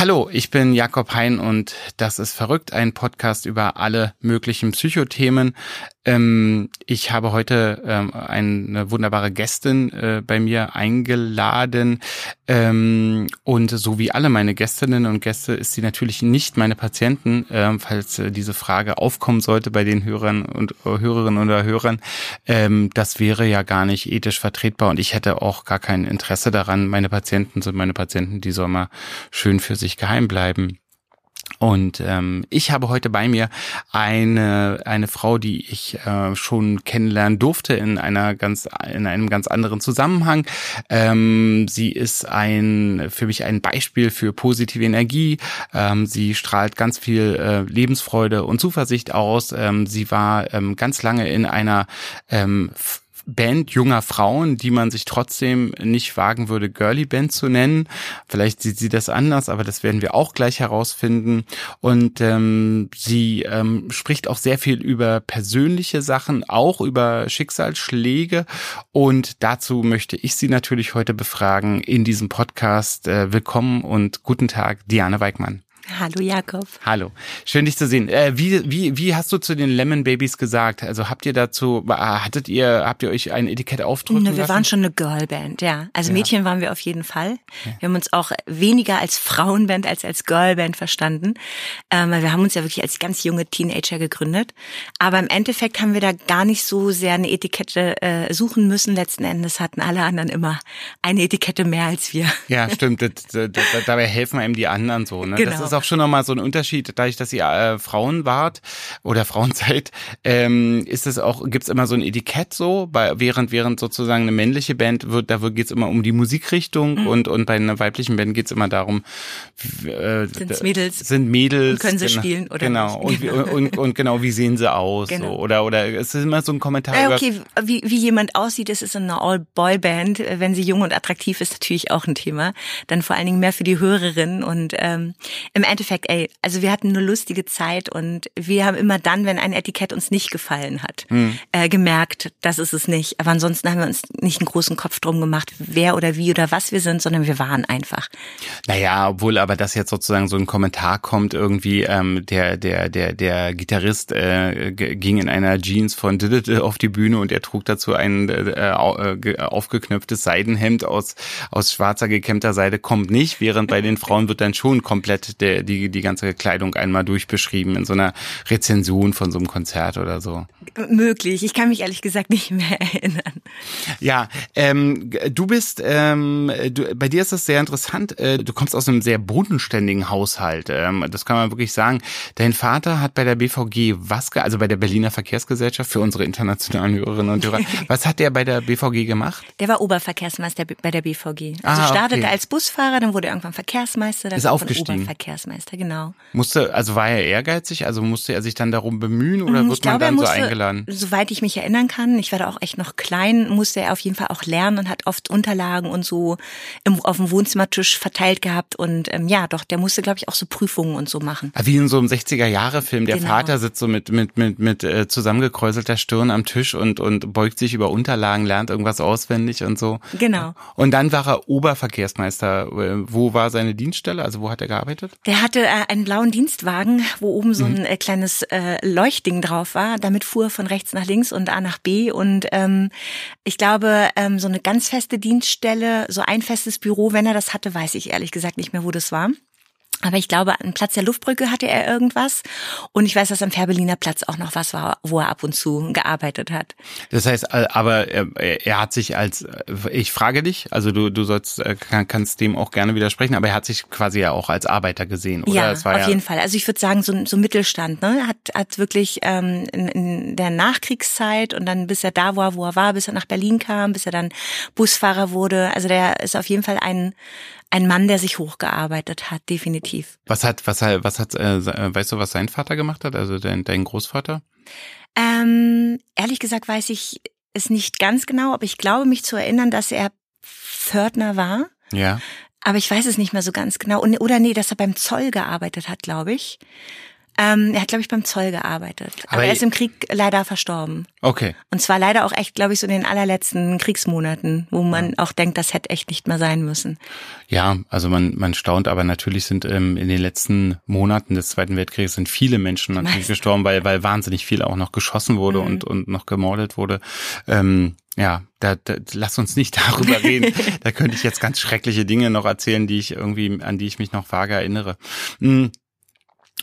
Hallo, ich bin Jakob Hein und das ist verrückt, ein Podcast über alle möglichen Psychothemen. Ähm, ich habe heute ähm, eine wunderbare Gästin äh, bei mir eingeladen ähm, und so wie alle meine Gästinnen und Gäste ist sie natürlich nicht meine Patienten, äh, falls äh, diese Frage aufkommen sollte bei den Hörern und äh, Hörerinnen oder Hörern. Ähm, das wäre ja gar nicht ethisch vertretbar und ich hätte auch gar kein Interesse daran. Meine Patienten sind meine Patienten, die soll mal schön für sich geheim bleiben. Und ähm, ich habe heute bei mir eine eine Frau, die ich äh, schon kennenlernen durfte in einer ganz in einem ganz anderen Zusammenhang. Ähm, sie ist ein für mich ein Beispiel für positive Energie. Ähm, sie strahlt ganz viel äh, Lebensfreude und Zuversicht aus. Ähm, sie war ähm, ganz lange in einer ähm, Band junger Frauen, die man sich trotzdem nicht wagen würde, Girly Band zu nennen. Vielleicht sieht sie das anders, aber das werden wir auch gleich herausfinden. Und ähm, sie ähm, spricht auch sehr viel über persönliche Sachen, auch über Schicksalsschläge. Und dazu möchte ich sie natürlich heute befragen in diesem Podcast. Äh, willkommen und guten Tag, Diane Weigmann. Hallo Jakob. Hallo, schön dich zu sehen. Äh, wie, wie, wie hast du zu den Lemon Babies gesagt? Also habt ihr dazu, hattet ihr, habt ihr euch ein Etikett aufdrücken ne, Wir lassen? waren schon eine Girlband, ja. Also ja. Mädchen waren wir auf jeden Fall. Wir haben uns auch weniger als Frauenband als als Girlband verstanden. Ähm, wir haben uns ja wirklich als ganz junge Teenager gegründet. Aber im Endeffekt haben wir da gar nicht so sehr eine Etikette äh, suchen müssen. Letzten Endes hatten alle anderen immer eine Etikette mehr als wir. Ja, stimmt. Das, das, das, dabei helfen einem die anderen so. Ne? Genau. Auch schon nochmal so ein Unterschied, dadurch, dass ihr äh, Frauen wart oder Frauen seid, ähm, ist es auch, gibt's immer so ein Etikett so, bei, während, während sozusagen eine männliche Band wird, da geht's immer um die Musikrichtung mhm. und, und bei einer weiblichen Band geht's immer darum, äh, sind Mädels. Sind Mädels. Und können sie genau, spielen oder Genau. Und, und, und, und genau, wie sehen sie aus? Genau. So, oder, oder es ist immer so ein Kommentar. Ja, okay, wie, wie jemand aussieht, das ist eine All-Boy-Band. Wenn sie jung und attraktiv ist, natürlich auch ein Thema. Dann vor allen Dingen mehr für die Hörerinnen und ähm, im Endeffekt ey, also wir hatten eine lustige Zeit und wir haben immer dann, wenn ein Etikett uns nicht gefallen hat, hm. äh, gemerkt, das ist es nicht. Aber ansonsten haben wir uns nicht einen großen Kopf drum gemacht, wer oder wie oder was wir sind, sondern wir waren einfach. Naja, obwohl aber das jetzt sozusagen so ein Kommentar kommt, irgendwie, ähm, der, der, der, der Gitarrist äh, ging in einer Jeans von auf die Bühne und er trug dazu ein äh, äh aufgeknöpftes Seidenhemd aus, aus schwarzer gekämmter Seide, kommt nicht, während bei den Frauen wird dann schon komplett der, die, die die ganze Kleidung einmal durchbeschrieben in so einer Rezension von so einem Konzert oder so. Möglich. Ich kann mich ehrlich gesagt nicht mehr erinnern. Ja, ähm, du bist, ähm, du, bei dir ist das sehr interessant. Äh, du kommst aus einem sehr bodenständigen Haushalt. Ähm, das kann man wirklich sagen. Dein Vater hat bei der BVG was, also bei der Berliner Verkehrsgesellschaft für unsere internationalen Hörerinnen und Hörer, was hat der bei der BVG gemacht? Der war Oberverkehrsmeister bei der BVG. Also ah, startete okay. als Busfahrer, dann wurde er irgendwann Verkehrsmeister, dann ist aufgestiegen. Oberverkehrsmeister, genau. Musste, also war er ehrgeizig? Also musste er sich dann darum bemühen oder mhm, wird man dann musste, so eingeladen? Soweit ich mich erinnern kann, ich war da auch echt noch klein, musste er auf jeden Fall auch lernen und hat oft Unterlagen und so im, auf dem Wohnzimmertisch verteilt gehabt und ähm, ja, doch, der musste, glaube ich, auch so Prüfungen und so machen. Wie in so einem 60er-Jahre-Film. Der genau. Vater sitzt so mit, mit, mit, mit äh, zusammengekräuselter Stirn am Tisch und, und beugt sich über Unterlagen, lernt irgendwas auswendig und so. Genau. Und dann war er Oberverkehrsmeister. Äh, wo war seine Dienststelle? Also wo hat er gearbeitet? Der hatte äh, einen blauen Dienstwagen, wo oben so ein mhm. äh, kleines äh, Leuchtding drauf war. Damit fuhr er von rechts nach links und A nach B. Und ähm, ich glaube, ähm, so eine ganz feste Dienststelle, so ein festes Büro, wenn er das hatte, weiß ich ehrlich gesagt nicht mehr, wo das war. Aber ich glaube, am Platz der Luftbrücke hatte er irgendwas. Und ich weiß, dass am Fährberliner Platz auch noch was war, wo er ab und zu gearbeitet hat. Das heißt, äh, aber er, er hat sich als, äh, ich frage dich, also du, du sollst, äh, kannst dem auch gerne widersprechen, aber er hat sich quasi ja auch als Arbeiter gesehen, oder? Ja, auf ja jeden Fall. Also ich würde sagen, so, so Mittelstand, ne? Hat, hat wirklich ähm, in, in der Nachkriegszeit und dann bis er da war, wo er war, bis er nach Berlin kam, bis er dann Busfahrer wurde. Also der ist auf jeden Fall ein ein Mann, der sich hochgearbeitet hat, definitiv. Was hat, was hat, was hat, äh, weißt du, was sein Vater gemacht hat, also dein, dein Großvater? Ähm, ehrlich gesagt weiß ich es nicht ganz genau, aber ich glaube mich zu erinnern, dass er Pförtner war. Ja. Aber ich weiß es nicht mehr so ganz genau. Und, oder nee, dass er beim Zoll gearbeitet hat, glaube ich. Ähm, er hat, glaube ich, beim Zoll gearbeitet. Aber, Aber er ist im Krieg leider verstorben. Okay. Und zwar leider auch echt, glaube ich, so in den allerletzten Kriegsmonaten, wo man ja. auch denkt, das hätte echt nicht mehr sein müssen. Ja, also man, man staunt, aber natürlich sind ähm, in den letzten Monaten des Zweiten Weltkriegs sind viele Menschen natürlich Meist. gestorben, weil, weil wahnsinnig viel auch noch geschossen wurde mhm. und, und noch gemordet wurde. Ähm, ja, da, da lass uns nicht darüber reden. da könnte ich jetzt ganz schreckliche Dinge noch erzählen, die ich irgendwie, an die ich mich noch vage erinnere. Hm.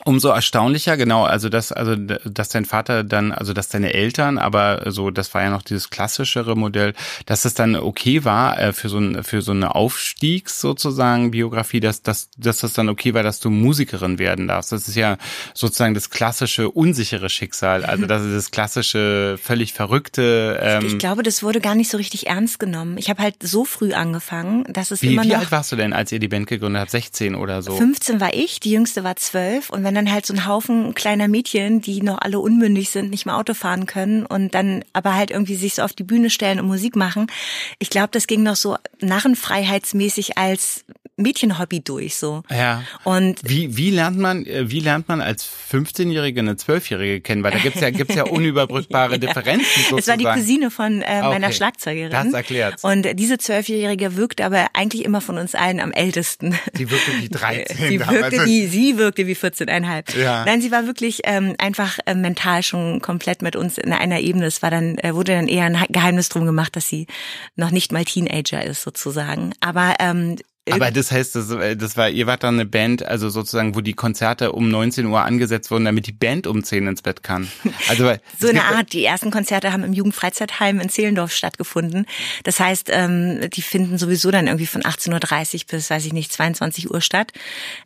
Umso erstaunlicher, genau, also dass, also dass dein Vater dann, also dass deine Eltern, aber so, das war ja noch dieses klassischere Modell, dass es dann okay war äh, für so ein, für so eine Aufstiegs sozusagen Biografie, dass, dass, dass das dann okay war, dass du Musikerin werden darfst. Das ist ja sozusagen das klassische unsichere Schicksal, also das ist das klassische völlig verrückte. Ähm, ich glaube, das wurde gar nicht so richtig ernst genommen. Ich habe halt so früh angefangen, dass es wie, immer noch. Wie alt warst du denn, als ihr die Band gegründet habt? 16 oder so? 15 war ich, die jüngste war 12 und wenn dann halt so ein Haufen kleiner Mädchen, die noch alle unmündig sind, nicht mehr Auto fahren können und dann aber halt irgendwie sich so auf die Bühne stellen und Musik machen. Ich glaube, das ging noch so narrenfreiheitsmäßig als Mädchenhobby durch so. Ja. Und wie wie lernt man äh, wie lernt man als 15-jährige eine 12-jährige kennen, weil da gibt's ja gibt's ja unüberbrückbare ja. Differenzen sozusagen. Es war die Cousine von äh, meiner okay. Schlagzeugerin. Das erklärt. Und diese 12-jährige wirkte aber eigentlich immer von uns allen am ältesten. Sie wirkte wie 13. sie wirkte wie sie wirkte wie 14,5. Ja. Nein, sie war wirklich ähm, einfach äh, mental schon komplett mit uns in einer Ebene. Es war dann, äh, wurde dann eher ein Geheimnis drum gemacht, dass sie noch nicht mal Teenager ist sozusagen. Aber ähm, aber das heißt, das, äh, das war, ihr wart dann eine Band, also sozusagen, wo die Konzerte um 19 Uhr angesetzt wurden, damit die Band um 10 ins Bett kann. Also so eine Art. Die ersten Konzerte haben im Jugendfreizeitheim in Zehlendorf stattgefunden. Das heißt, ähm, die finden sowieso dann irgendwie von 18.30 Uhr bis, weiß ich nicht, 22 Uhr statt.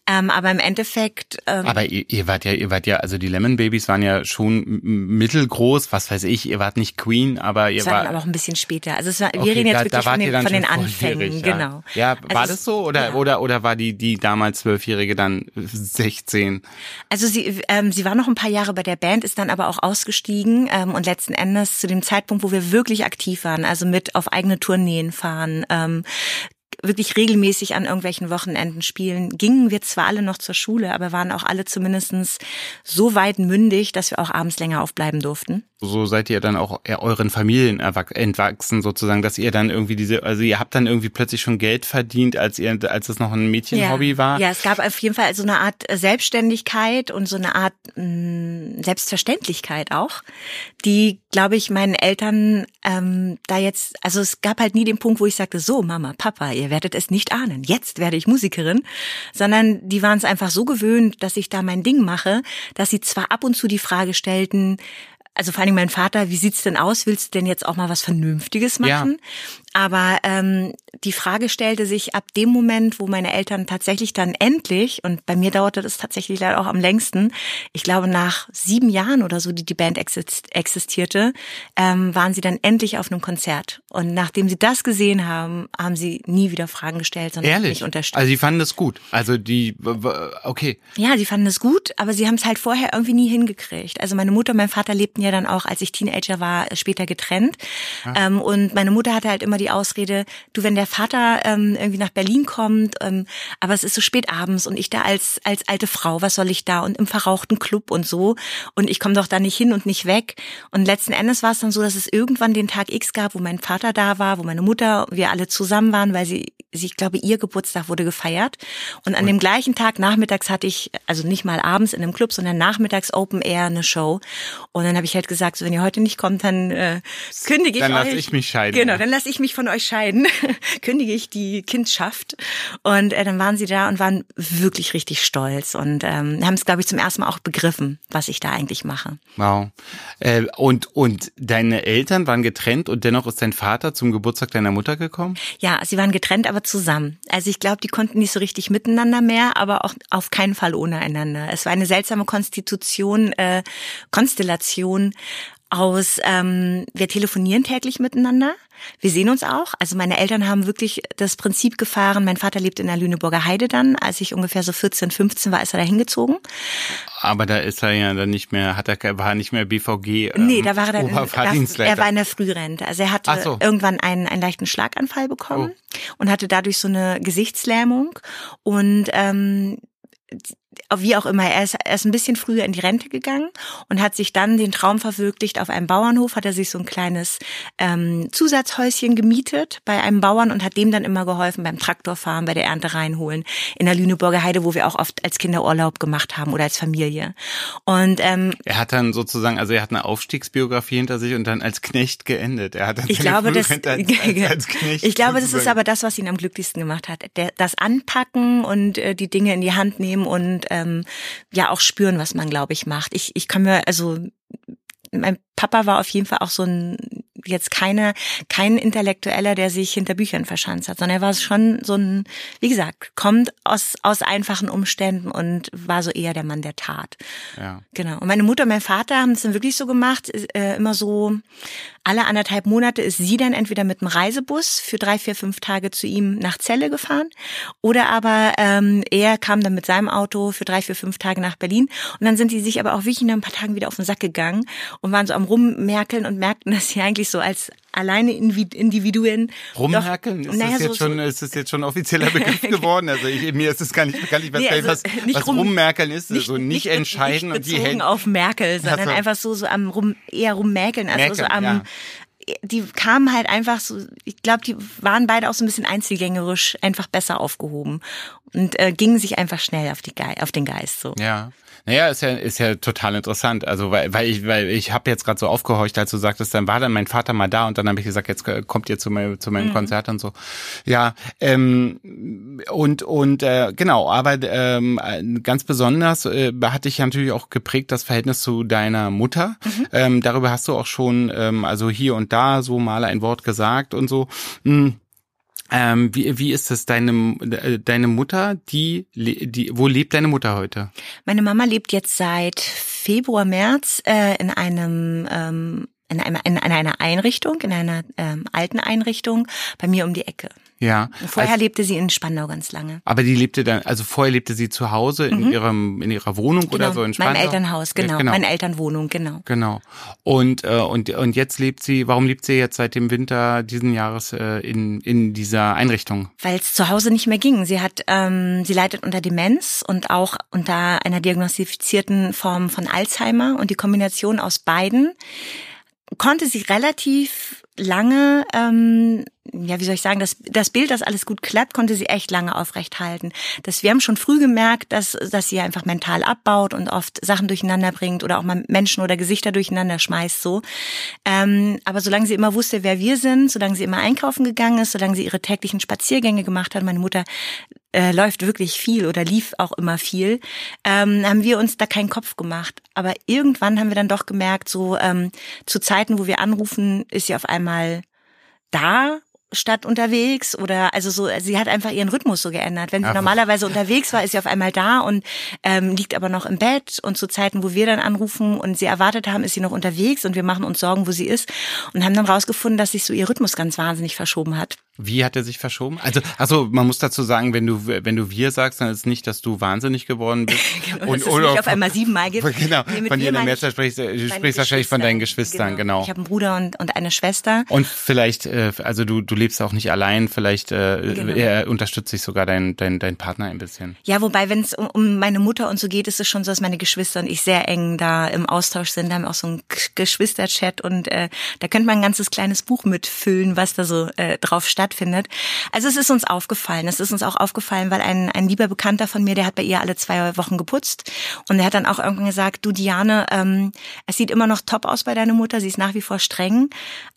Ähm, aber im Endeffekt. Ähm, aber ihr, ihr wart ja, ihr wart ja, also die Lemon Babies waren ja schon mittelgroß, was weiß ich. Ihr wart nicht Queen, aber ihr das wart. aber auch ein bisschen später. Also es war, wir reden jetzt wirklich von den, von den Anfängen, ja. genau. Ja, war also das so oder ja. oder oder war die die damals zwölfjährige dann 16? Also sie ähm, sie war noch ein paar Jahre bei der Band, ist dann aber auch ausgestiegen ähm, und letzten Endes zu dem Zeitpunkt, wo wir wirklich aktiv waren, also mit auf eigene Tourneen fahren, ähm, wirklich regelmäßig an irgendwelchen Wochenenden spielen, gingen wir zwar alle noch zur Schule, aber waren auch alle zumindestens so weit mündig, dass wir auch abends länger aufbleiben durften so seid ihr dann auch euren Familien entwachsen sozusagen, dass ihr dann irgendwie diese, also ihr habt dann irgendwie plötzlich schon Geld verdient, als ihr, als es noch ein Mädchenhobby ja. war. Ja, es gab auf jeden Fall so eine Art Selbstständigkeit und so eine Art mh, mm, Selbstverständlichkeit auch, die, glaube ich, meinen Eltern ähm, da jetzt, also es gab halt nie den Punkt, wo ich sagte, so Mama, Papa, ihr werdet es nicht ahnen, jetzt werde ich Musikerin, sondern die waren es einfach so gewöhnt, dass ich da mein Ding mache, dass sie zwar ab und zu die Frage stellten, also vor allem mein Vater, wie sieht's denn aus? Willst du denn jetzt auch mal was Vernünftiges machen? Ja. Aber ähm, die Frage stellte sich ab dem Moment, wo meine Eltern tatsächlich dann endlich, und bei mir dauerte das tatsächlich leider auch am längsten, ich glaube nach sieben Jahren oder so, die die Band existierte, ähm, waren sie dann endlich auf einem Konzert. Und nachdem sie das gesehen haben, haben sie nie wieder Fragen gestellt, sondern Ehrlich? mich unterstützt. Also sie fanden das gut. Also die, okay. Ja, sie fanden es gut, aber sie haben es halt vorher irgendwie nie hingekriegt. Also meine Mutter und mein Vater lebten ja dann auch, als ich Teenager war, später getrennt. Ja. Ähm, und meine Mutter hatte halt immer die Ausrede, du, wenn der Vater ähm, irgendwie nach Berlin kommt, ähm, aber es ist so spät abends und ich da als, als alte Frau, was soll ich da und im verrauchten Club und so und ich komme doch da nicht hin und nicht weg. Und letzten Endes war es dann so, dass es irgendwann den Tag X gab, wo mein Vater da war, wo meine Mutter, wir alle zusammen waren, weil sie, sie ich glaube, ihr Geburtstag wurde gefeiert. Und an und? dem gleichen Tag nachmittags hatte ich, also nicht mal abends in einem Club, sondern nachmittags Open Air eine Show. Und dann habe ich halt gesagt, so, wenn ihr heute nicht kommt, dann äh, kündige ich dann euch. Dann lasse ich mich scheiden. Genau, dann lasse ich mich von euch scheiden, kündige ich die Kindschaft. Und äh, dann waren sie da und waren wirklich richtig stolz und ähm, haben es, glaube ich, zum ersten Mal auch begriffen, was ich da eigentlich mache. Wow. Äh, und, und deine Eltern waren getrennt und dennoch ist dein Vater zum Geburtstag deiner Mutter gekommen? Ja, sie waren getrennt, aber zusammen. Also ich glaube, die konnten nicht so richtig miteinander mehr, aber auch auf keinen Fall ohne einander. Es war eine seltsame Konstitution, äh, Konstellation aus, ähm, wir telefonieren täglich miteinander. Wir sehen uns auch. Also meine Eltern haben wirklich das Prinzip gefahren. Mein Vater lebt in der Lüneburger Heide dann. Als ich ungefähr so 14, 15 war, ist er da hingezogen. Aber da ist er ja dann nicht mehr, hat er war nicht mehr BVG. Ähm, nee, da war er dann. In, er war in der Frührente. Also er hatte so. irgendwann einen, einen leichten Schlaganfall bekommen oh. und hatte dadurch so eine Gesichtslähmung. Und ähm, wie auch immer, er ist, er ist ein bisschen früher in die Rente gegangen und hat sich dann den Traum verwirklicht. Auf einem Bauernhof hat er sich so ein kleines ähm, Zusatzhäuschen gemietet bei einem Bauern und hat dem dann immer geholfen beim Traktorfahren, bei der Ernte reinholen in der Lüneburger Heide, wo wir auch oft als Kinder Urlaub gemacht haben oder als Familie. Und ähm, er hat dann sozusagen, also er hat eine Aufstiegsbiografie hinter sich und dann als Knecht geendet. Er hat dann ich glaube, das, als, als, als Knecht ich glaube, das ist aber das, was ihn am glücklichsten gemacht hat. Der, das Anpacken und äh, die Dinge in die Hand nehmen und ähm, ja auch spüren, was man, glaube ich, macht. Ich, ich kann mir, also mein Papa war auf jeden Fall auch so ein jetzt keine kein Intellektueller, der sich hinter Büchern verschanzt hat, sondern er war schon so ein, wie gesagt, kommt aus aus einfachen Umständen und war so eher der Mann der Tat. Ja. Genau. Und meine Mutter und mein Vater haben es dann wirklich so gemacht, äh, immer so alle anderthalb Monate ist sie dann entweder mit dem Reisebus für drei, vier, fünf Tage zu ihm nach Celle gefahren oder aber ähm, er kam dann mit seinem Auto für drei, vier, fünf Tage nach Berlin und dann sind die sich aber auch wirklich in ein paar Tagen wieder auf den Sack gegangen und waren so am Rummerkeln und merkten, dass sie eigentlich so als alleine Individuen. Rummerkeln? Ist, naja, das jetzt so, schon, ist das jetzt schon offizieller Begriff geworden? Also ich, mir ist es gar nicht bekannt, ich weiß nee, also was, was rum, Rummerkeln ist. Nicht, also nicht, nicht entscheiden nicht bezogen und die auf Merkel, sondern also, einfach so, so am rum, eher rummäkeln, also Merkel, so am, ja die kamen halt einfach so, ich glaube, die waren beide auch so ein bisschen einzelgängerisch, einfach besser aufgehoben und äh, gingen sich einfach schnell auf, die Ge auf den Geist so. Ja. Naja, ist ja, ist ja total interessant. Also weil, weil ich, weil ich habe jetzt gerade so aufgehorcht, als du sagtest, dann war dann mein Vater mal da und dann habe ich gesagt, jetzt kommt ihr zu, mein, zu meinem mhm. Konzert und so. Ja, ähm, und und äh, genau, aber ähm, ganz besonders äh, hat dich ja natürlich auch geprägt das Verhältnis zu deiner Mutter. Mhm. Ähm, darüber hast du auch schon, ähm, also hier und da so mal ein Wort gesagt und so. Mhm. Ähm, wie, wie ist das deine, deine Mutter, die, die, wo lebt deine Mutter heute? Meine Mama lebt jetzt seit Februar, März äh, in einem ähm, in, einer, in einer Einrichtung, in einer ähm, alten Einrichtung bei mir um die Ecke. Ja. Vorher als, lebte sie in Spandau ganz lange. Aber die lebte dann, also vorher lebte sie zu Hause in mhm. ihrem in ihrer Wohnung genau, oder so in Spandau. Mein Elternhaus, genau, genau. Meine Elternwohnung, genau. Genau. Und äh, und und jetzt lebt sie. Warum lebt sie jetzt seit dem Winter diesen Jahres äh, in in dieser Einrichtung? Weil es zu Hause nicht mehr ging. Sie hat, ähm, sie leidet unter Demenz und auch unter einer diagnostizierten Form von Alzheimer und die Kombination aus beiden konnte sie relativ lange, ähm, ja, wie soll ich sagen, das, das Bild, das alles gut klappt, konnte sie echt lange aufrecht halten. Das, wir haben schon früh gemerkt, dass, dass sie einfach mental abbaut und oft Sachen durcheinander bringt oder auch mal Menschen oder Gesichter durcheinander schmeißt, so. Ähm, aber solange sie immer wusste, wer wir sind, solange sie immer einkaufen gegangen ist, solange sie ihre täglichen Spaziergänge gemacht hat, meine Mutter äh, läuft wirklich viel oder lief auch immer viel, ähm, haben wir uns da keinen Kopf gemacht. Aber irgendwann haben wir dann doch gemerkt, so ähm, zu Zeiten, wo wir anrufen, ist sie auf einmal da statt unterwegs oder also so sie hat einfach ihren Rhythmus so geändert. Wenn sie Ach. normalerweise unterwegs war, ist sie auf einmal da und ähm, liegt aber noch im Bett und zu Zeiten, wo wir dann anrufen und sie erwartet haben, ist sie noch unterwegs und wir machen uns Sorgen, wo sie ist und haben dann rausgefunden, dass sich so ihr Rhythmus ganz wahnsinnig verschoben hat. Wie hat er sich verschoben? Also, also man muss dazu sagen, wenn du wenn du wir sagst, dann ist nicht, dass du wahnsinnig geworden bist genau, und dass oder es auf einmal siebenmal gibt. Genau, nee, von dir in der Mehrzahl sprichst du sprichst wahrscheinlich von deinen Geschwistern, genau. genau. Ich habe einen Bruder und und eine Schwester. Und vielleicht, äh, also du du lebst auch nicht allein, vielleicht äh, genau. er unterstützt sich sogar dein dein dein Partner ein bisschen. Ja, wobei wenn es um, um meine Mutter und so geht, ist es schon so, dass meine Geschwister und ich sehr eng da im Austausch sind. Da haben wir auch so einen Geschwisterchat und äh, da könnte man ein ganzes kleines Buch mitfüllen, was da so äh, drauf stattfindet. Also es ist uns aufgefallen. Es ist uns auch aufgefallen, weil ein, ein lieber Bekannter von mir, der hat bei ihr alle zwei Wochen geputzt. Und der hat dann auch irgendwann gesagt, du Diane, ähm, es sieht immer noch top aus bei deiner Mutter. Sie ist nach wie vor streng,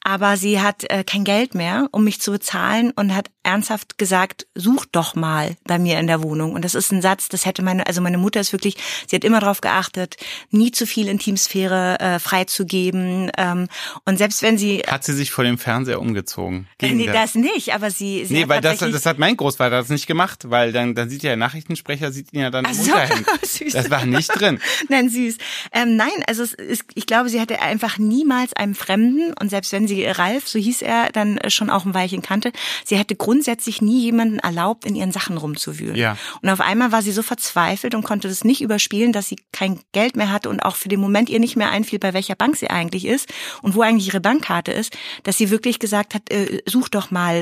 aber sie hat äh, kein Geld mehr, um mich zu bezahlen und hat ernsthaft gesagt, such doch mal bei mir in der Wohnung. Und das ist ein Satz, das hätte meine, also meine Mutter ist wirklich, sie hat immer darauf geachtet, nie zu viel Intimsphäre äh, freizugeben. Ähm, und selbst wenn sie hat sie sich vor dem Fernseher umgezogen? Nee, das nicht. Nicht, aber sie, sie Nee, weil das, das hat mein Großvater das nicht gemacht, weil dann, dann sieht ja der Nachrichtensprecher, sieht ihn ja dann Ach so, süß. Das war nicht drin. Nein, süß. Ähm, nein, also es ist, ich glaube, sie hatte einfach niemals einem Fremden und selbst wenn sie Ralf, so hieß er, dann schon auch ein Weilchen kannte, sie hätte grundsätzlich nie jemanden erlaubt, in ihren Sachen rumzuwühlen. Ja. Und auf einmal war sie so verzweifelt und konnte das nicht überspielen, dass sie kein Geld mehr hatte und auch für den Moment ihr nicht mehr einfiel, bei welcher Bank sie eigentlich ist und wo eigentlich ihre Bankkarte ist, dass sie wirklich gesagt hat, äh, such doch mal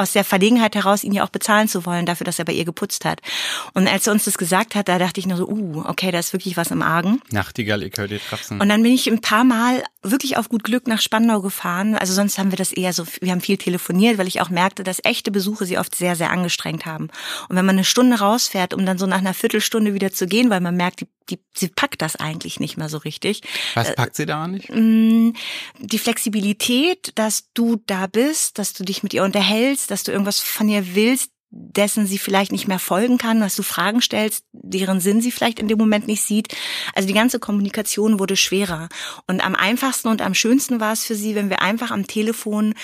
aus der Verlegenheit heraus, ihn ja auch bezahlen zu wollen, dafür, dass er bei ihr geputzt hat. Und als er uns das gesagt hat, da dachte ich nur so, uh, okay, da ist wirklich was im Argen. Nachtigall, ich höre dir trapsen. Und dann bin ich ein paar Mal wirklich auf gut Glück nach Spandau gefahren. Also sonst haben wir das eher so, wir haben viel telefoniert, weil ich auch merkte, dass echte Besuche sie oft sehr, sehr angestrengt haben. Und wenn man eine Stunde rausfährt, um dann so nach einer Viertelstunde wieder zu gehen, weil man merkt, die, die, sie packt das eigentlich nicht mehr so richtig. Was packt sie da nicht? Mm, Die Flexibilität, dass du da bist, dass du dich mit ihr unterhältst, dass du irgendwas von ihr willst, dessen sie vielleicht nicht mehr folgen kann, dass du Fragen stellst, deren Sinn sie vielleicht in dem Moment nicht sieht. Also die ganze Kommunikation wurde schwerer. Und am einfachsten und am schönsten war es für sie, wenn wir einfach am Telefon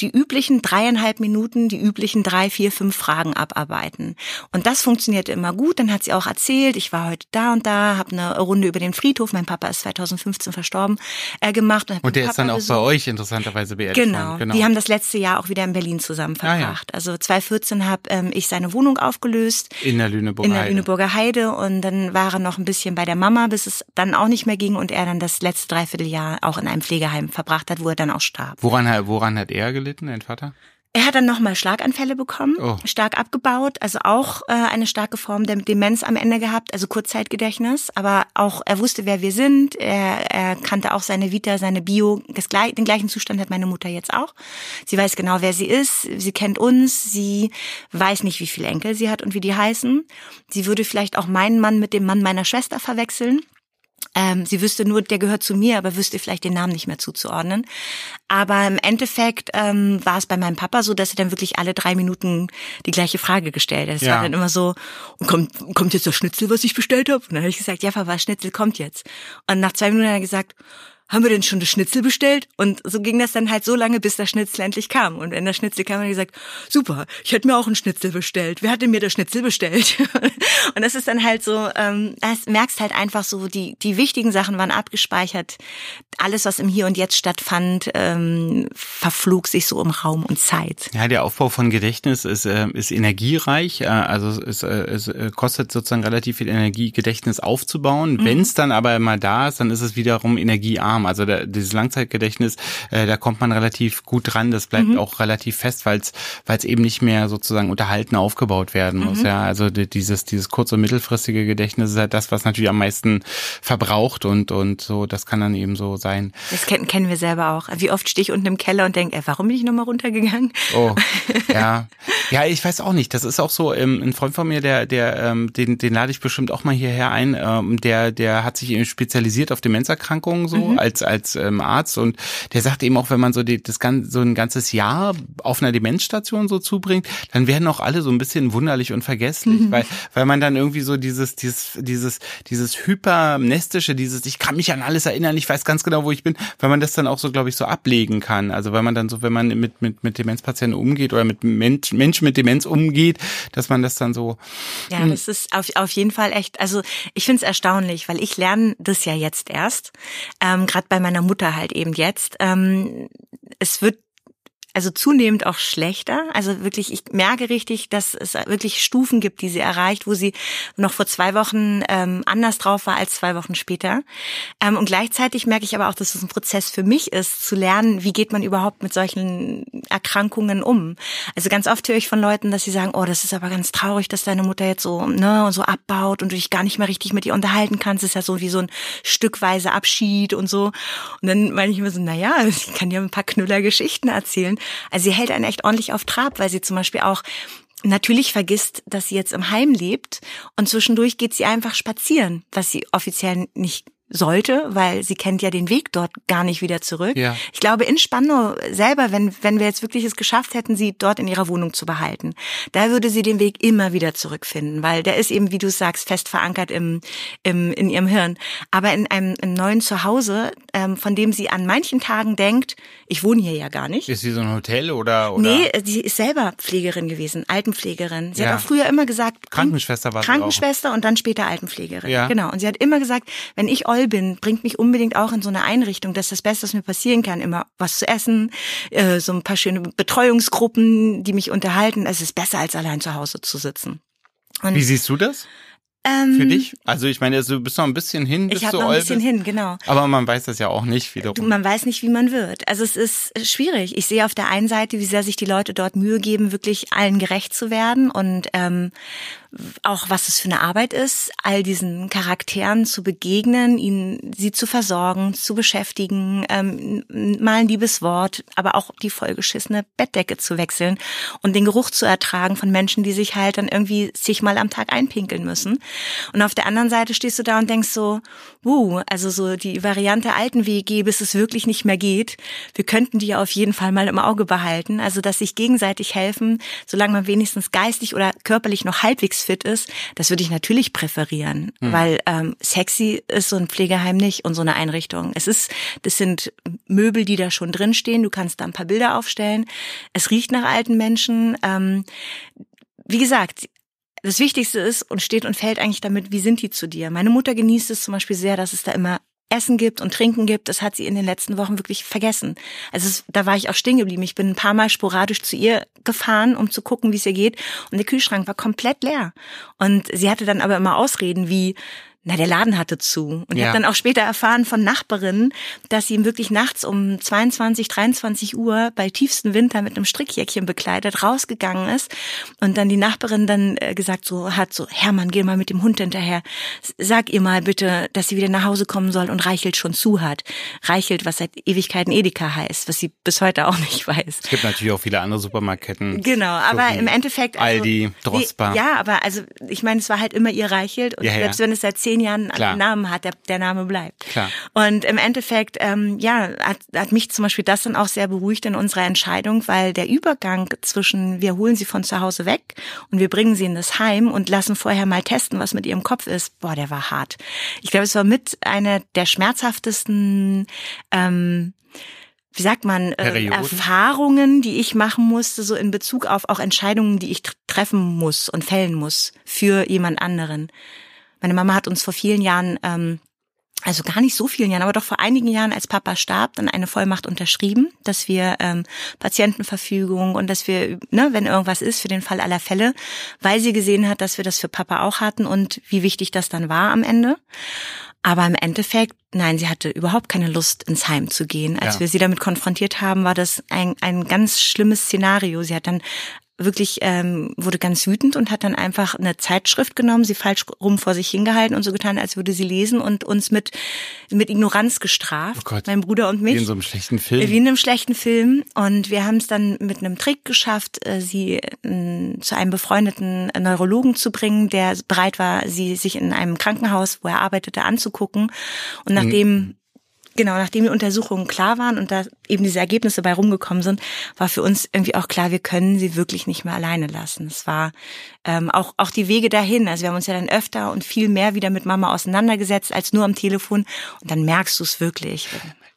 die üblichen dreieinhalb Minuten, die üblichen drei, vier, fünf Fragen abarbeiten. Und das funktionierte immer gut. Dann hat sie auch erzählt, ich war heute da und da, habe eine Runde über den Friedhof, mein Papa ist 2015 verstorben, äh, gemacht. hab Und der ist dann auch bei besucht. euch interessanterweise beerdigt Genau. Genau. Die haben das letzte Jahr auch wieder in Berlin zusammen Ah, ja. verbracht. Also 2014 habe ähm, ich seine Wohnung aufgelöst in der Lüneburger in der Heide. Lüneburger Heide und dann war er noch ein bisschen bei der Mama, bis es dann auch nicht mehr ging und er dann das letzte Dreivierteljahr auch in einem Pflegeheim verbracht hat, wo er dann auch starb. Woran, hat- woran hat er gelitten, dein Vater? Er hat dann nochmal Schlaganfälle bekommen, Oh. stark abgebaut, also auch äh, eine starke Form der Demenz am Ende gehabt, also Kurzzeitgedächtnis, aber auch er wusste, wer wir sind, er, er kannte auch seine Vita, seine Bio, das, den gleichen Zustand hat meine Mutter jetzt auch. Sie weiß genau, wer sie ist, sie kennt uns, sie weiß nicht, wie viele Enkel sie hat und wie die heißen. Sie würde vielleicht auch meinen Mann mit dem Mann meiner Schwester verwechseln. Ähm, sie wüsste nur, der gehört zu mir, aber wüsste vielleicht den Namen nicht mehr zuzuordnen. Aber im Endeffekt ähm, war es bei meinem Papa so, dass er dann wirklich alle drei Minuten die gleiche Frage gestellt hat. Es Ja. war dann immer so, "Und kommt, kommt jetzt das Schnitzel, was ich bestellt habe? Und dann habe ich gesagt, ja, Papa, Schnitzel kommt jetzt. Und nach zwei Minuten hat er gesagt, haben wir denn schon das Schnitzel bestellt? Und so ging das dann halt so lange, bis das Schnitzel endlich kam. Und wenn das Schnitzel kam, hat er gesagt, super, ich hätte mir auch ein Schnitzel bestellt. Wer hat denn mir das Schnitzel bestellt? Und das ist dann halt so, ähm, das merkst halt einfach so, die, die wichtigen Sachen waren abgespeichert. Alles, was im Hier und Jetzt stattfand, ähm, verflog sich so um Raum und Zeit. Ja, der Aufbau von Gedächtnis ist, äh, ist energiereich, äh, also es, äh, es kostet sozusagen relativ viel Energie, Gedächtnis aufzubauen. Mhm. Wenn es dann aber mal da ist, dann ist es wiederum energiearm. Also der, dieses Langzeitgedächtnis, äh, da kommt man relativ gut dran. Das bleibt Mhm. auch relativ fest, weil es eben nicht mehr sozusagen unterhalten aufgebaut werden muss. Mhm. Ja, also die, dieses dieses kurz- und mittelfristige Gedächtnis ist halt das, was natürlich am meisten verbraucht und und so. Das kann dann eben so sein. Das kennen, kennen wir selber auch. Wie oft stehe ich unten im Keller und denke, ey, warum bin ich nochmal runtergegangen? Oh, ja. Ja, ich weiß auch nicht. Das ist auch so, ähm, ein Freund von mir, der, der, ähm, den, den lade ich bestimmt auch mal hierher ein, ähm, der, der hat sich eben spezialisiert auf Demenzerkrankungen so als, als ähm, Arzt. Und der sagt eben auch, wenn man so die, das ganze, so ein ganzes Jahr auf einer Demenzstation so zubringt, dann werden auch alle so ein bisschen wunderlich und vergesslich, weil, weil man dann irgendwie so dieses, dieses, dieses, dieses hypernestische, dieses, ich kann mich an alles erinnern, ich weiß ganz genau, wo ich bin, weil man das dann auch so, glaube ich, so ablegen kann. Also wenn man dann so, wenn man mit, mit, mit Demenzpatienten umgeht oder mit Mensch, Menschen mit Demenz umgeht, dass man das dann so, Ja, das ist auf, auf jeden Fall echt, also ich finde es erstaunlich, weil ich lerne das ja jetzt erst, ähm, gerade bei meiner Mutter halt eben jetzt. Ähm, es wird also zunehmend auch schlechter. Also wirklich, ich merke richtig, dass es wirklich Stufen gibt, die sie erreicht, wo sie noch vor zwei Wochen ähm, anders drauf war als zwei Wochen später. Ähm, und gleichzeitig merke ich aber auch, dass es ein Prozess für mich ist, zu lernen, wie geht man überhaupt mit solchen Erkrankungen um. Also ganz oft höre ich von Leuten, dass sie sagen, oh, das ist aber ganz traurig, dass deine Mutter jetzt so, ne, und so abbaut und du dich gar nicht mehr richtig mit ihr unterhalten kannst. Das ist ja so wie so ein stückweise Abschied und so. Und dann meine ich immer so, na ja, ich kann dir ein paar Knüller-Geschichten erzählen. Also sie hält einen echt ordentlich auf Trab, weil sie zum Beispiel auch natürlich vergisst, dass sie jetzt im Heim lebt und zwischendurch geht sie einfach spazieren, was sie offiziell nicht sollte, weil sie kennt ja den Weg dort gar nicht wieder zurück. Ja. Ich glaube, in Spandau selber, wenn, wenn wir jetzt wirklich es geschafft hätten, sie dort in ihrer Wohnung zu behalten, da würde sie den Weg immer wieder zurückfinden, weil der ist eben, wie du sagst, fest verankert im, im, in ihrem Hirn. Aber in einem, einem neuen Zuhause, von dem sie an manchen Tagen denkt, ich wohne hier ja gar nicht. Ist sie so ein Hotel oder? oder? Nee, sie ist selber Pflegerin gewesen, Altenpflegerin. Sie Ja. hat auch früher immer gesagt, Krankenschwester war. Krankenschwester und dann später Altenpflegerin. Ja. Genau. Und sie hat immer gesagt, wenn ich Oll bin, bringt mich unbedingt auch in so eine Einrichtung. Das ist das Beste, was mir passieren kann. Immer was zu essen, äh, so ein paar schöne Betreuungsgruppen, die mich unterhalten. Es ist besser, als allein zu Hause zu sitzen. Und, Wie siehst du das ähm, für dich? Also ich meine, du bist noch ein bisschen hin, Ich habe du noch ein bisschen bist. hin, genau. Aber man weiß das ja auch nicht Du, wiederum. man weiß nicht, wie man wird. Also es ist schwierig. Ich sehe auf der einen Seite, wie sehr sich die Leute dort Mühe geben, wirklich allen gerecht zu werden und ähm, auch was es für eine Arbeit ist, all diesen Charakteren zu begegnen, ihnen sie zu versorgen, zu beschäftigen, ähm, mal ein liebes Wort, aber auch die vollgeschissene Bettdecke zu wechseln und den Geruch zu ertragen von Menschen, die sich halt dann irgendwie zigmal am Tag einpinkeln müssen. Und auf der anderen Seite stehst du da und denkst so, wuh, also so die Variante alten WG, bis es wirklich nicht mehr geht. Wir könnten die ja auf jeden Fall mal im Auge behalten. Also, dass sich gegenseitig helfen, solange man wenigstens geistig oder körperlich noch halbwegs fit ist, das würde ich natürlich präferieren, weil ähm, sexy ist so ein Pflegeheim nicht und so eine Einrichtung. Es ist, das sind Möbel, die da schon drinstehen. Du kannst da ein paar Bilder aufstellen. Es riecht nach alten Menschen. Ähm, wie gesagt, das Wichtigste ist und steht und fällt eigentlich damit, wie sind die zu dir? Meine Mutter genießt es zum Beispiel sehr, dass es da immer Essen gibt und Trinken gibt. Das hat sie in den letzten Wochen wirklich vergessen. Also es, da war ich auch stehen geblieben. Ich bin ein paar Mal sporadisch zu ihr gefahren, um zu gucken, wie es ihr geht. Und der Kühlschrank war komplett leer. Und sie hatte dann aber immer Ausreden wie, na, der Laden hatte zu. Und ich Ja. habe dann auch später erfahren von Nachbarinnen, dass sie ihm wirklich nachts um 22, 23 Uhr bei tiefstem Winter mit einem Strickjäckchen bekleidet rausgegangen ist und dann die Nachbarin dann äh, gesagt so hat so Hermann, geh mal mit dem Hund hinterher. Sag ihr mal bitte, dass sie wieder nach Hause kommen soll und Reichelt schon zu hat. Reichelt, was seit Ewigkeiten Edeka heißt, was sie bis heute auch nicht weiß. es gibt natürlich auch viele andere Supermarktketten. Genau, aber im Endeffekt. Also, Aldi, Drosper. Ja, aber also ich meine, es war halt immer ihr Reichelt und Ja, ja. selbst wenn es seit zehn Jahren einen Klar. Namen hat, der, der Name bleibt. Klar. Und im Endeffekt, ähm, ja, hat, hat mich zum Beispiel das dann auch sehr beruhigt in unserer Entscheidung, weil der Übergang zwischen wir holen sie von zu Hause weg und wir bringen sie in das Heim und lassen vorher mal testen, was mit ihrem Kopf ist, boah, der war hart. Ich glaube, es war mit einer der schmerzhaftesten ähm, wie sagt man, äh? Erfahrungen, die ich machen musste, so in Bezug auf auch Entscheidungen, die ich tr- treffen muss und fällen muss für jemand anderen. Meine Mama hat uns vor vielen Jahren, ähm, also gar nicht so vielen Jahren, aber doch vor einigen Jahren, als Papa starb, dann eine Vollmacht unterschrieben, dass wir ähm, Patientenverfügung und dass wir, ne, wenn irgendwas ist, für den Fall aller Fälle, weil sie gesehen hat, dass wir das für Papa auch hatten und wie wichtig das dann war am Ende. Aber im Endeffekt, nein, sie hatte überhaupt keine Lust, ins Heim zu gehen. Als Ja. wir sie damit konfrontiert haben, war das ein, ein ganz schlimmes Szenario. Sie hat dann wirklich ähm, wurde ganz wütend und hat dann einfach eine Zeitschrift genommen, sie falsch rum vor sich hingehalten und so getan, als würde sie lesen und uns mit mit Ignoranz gestraft, Oh Gott. mein Bruder und mich. Wie in so einem schlechten Film. Wie in einem schlechten Film. Und wir haben es dann mit einem Trick geschafft, äh, sie äh, zu einem befreundeten Neurologen zu bringen, der bereit war, sie sich in einem Krankenhaus, wo er arbeitete, anzugucken. Und nachdem Genau, nachdem die Untersuchungen klar waren und da eben diese Ergebnisse bei rumgekommen sind, war für uns irgendwie auch klar, wir können sie wirklich nicht mehr alleine lassen. Es war ähm, auch auch die Wege dahin. Also wir haben uns ja dann öfter und viel mehr wieder mit Mama auseinandergesetzt als nur am Telefon. Und dann merkst du es wirklich.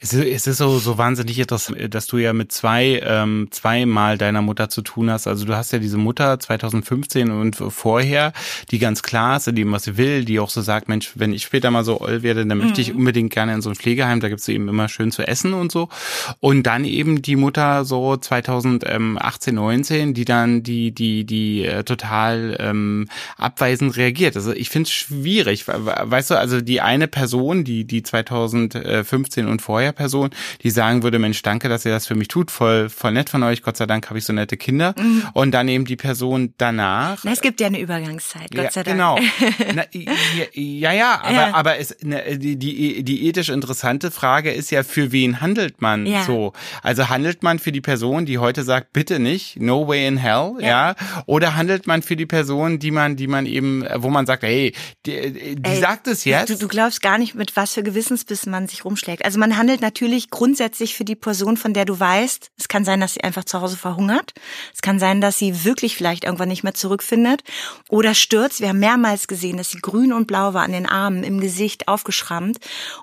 Es ist, es ist so, so wahnsinnig interessant, dass du ja mit zwei, ähm, zweimal deiner Mutter zu tun hast. Also du hast ja diese Mutter 2015 und vorher, die ganz klar ist, in dem, was sie will, die auch so sagt, Mensch, wenn ich später mal so oll werde, dann möchte ich unbedingt gerne in so ein Pflegeheim, da gibt's eben immer schön zu essen und so. Und dann eben die Mutter so 2018, 19, die dann die, die, die äh, total ähm, abweisend reagiert. Also ich finde es schwierig, we- we- weißt du, also die eine Person, die, die 2015 und vorher Person, die sagen würde, Mensch, danke, dass ihr das für mich tut, voll, voll nett von euch, Gott sei Dank habe ich so nette Kinder. Und dann eben die Person danach. Na, es gibt ja eine Übergangszeit, Gott ja, sei Dank. Genau. Na, ja, ja, ja, aber, Ja. aber es, ne, die, die, die ethisch interessante Frage ist ja, für wen handelt man Ja. so? Also handelt man für die Person, die heute sagt, bitte nicht, no way in hell, ja? Ja. Oder handelt man für die Person, die man, die man eben, wo man sagt, hey, die, die Ey, sagt es jetzt. Du, du glaubst gar nicht, mit was für Gewissensbissen man sich rumschlägt. Also man handelt natürlich grundsätzlich für die Person, von der du weißt, es kann sein, dass sie einfach zu Hause verhungert. Es kann sein, dass sie wirklich vielleicht irgendwann nicht mehr zurückfindet oder stürzt. Wir haben mehrmals gesehen, dass sie grün und blau war an den Armen, im Gesicht aufgeschrammt.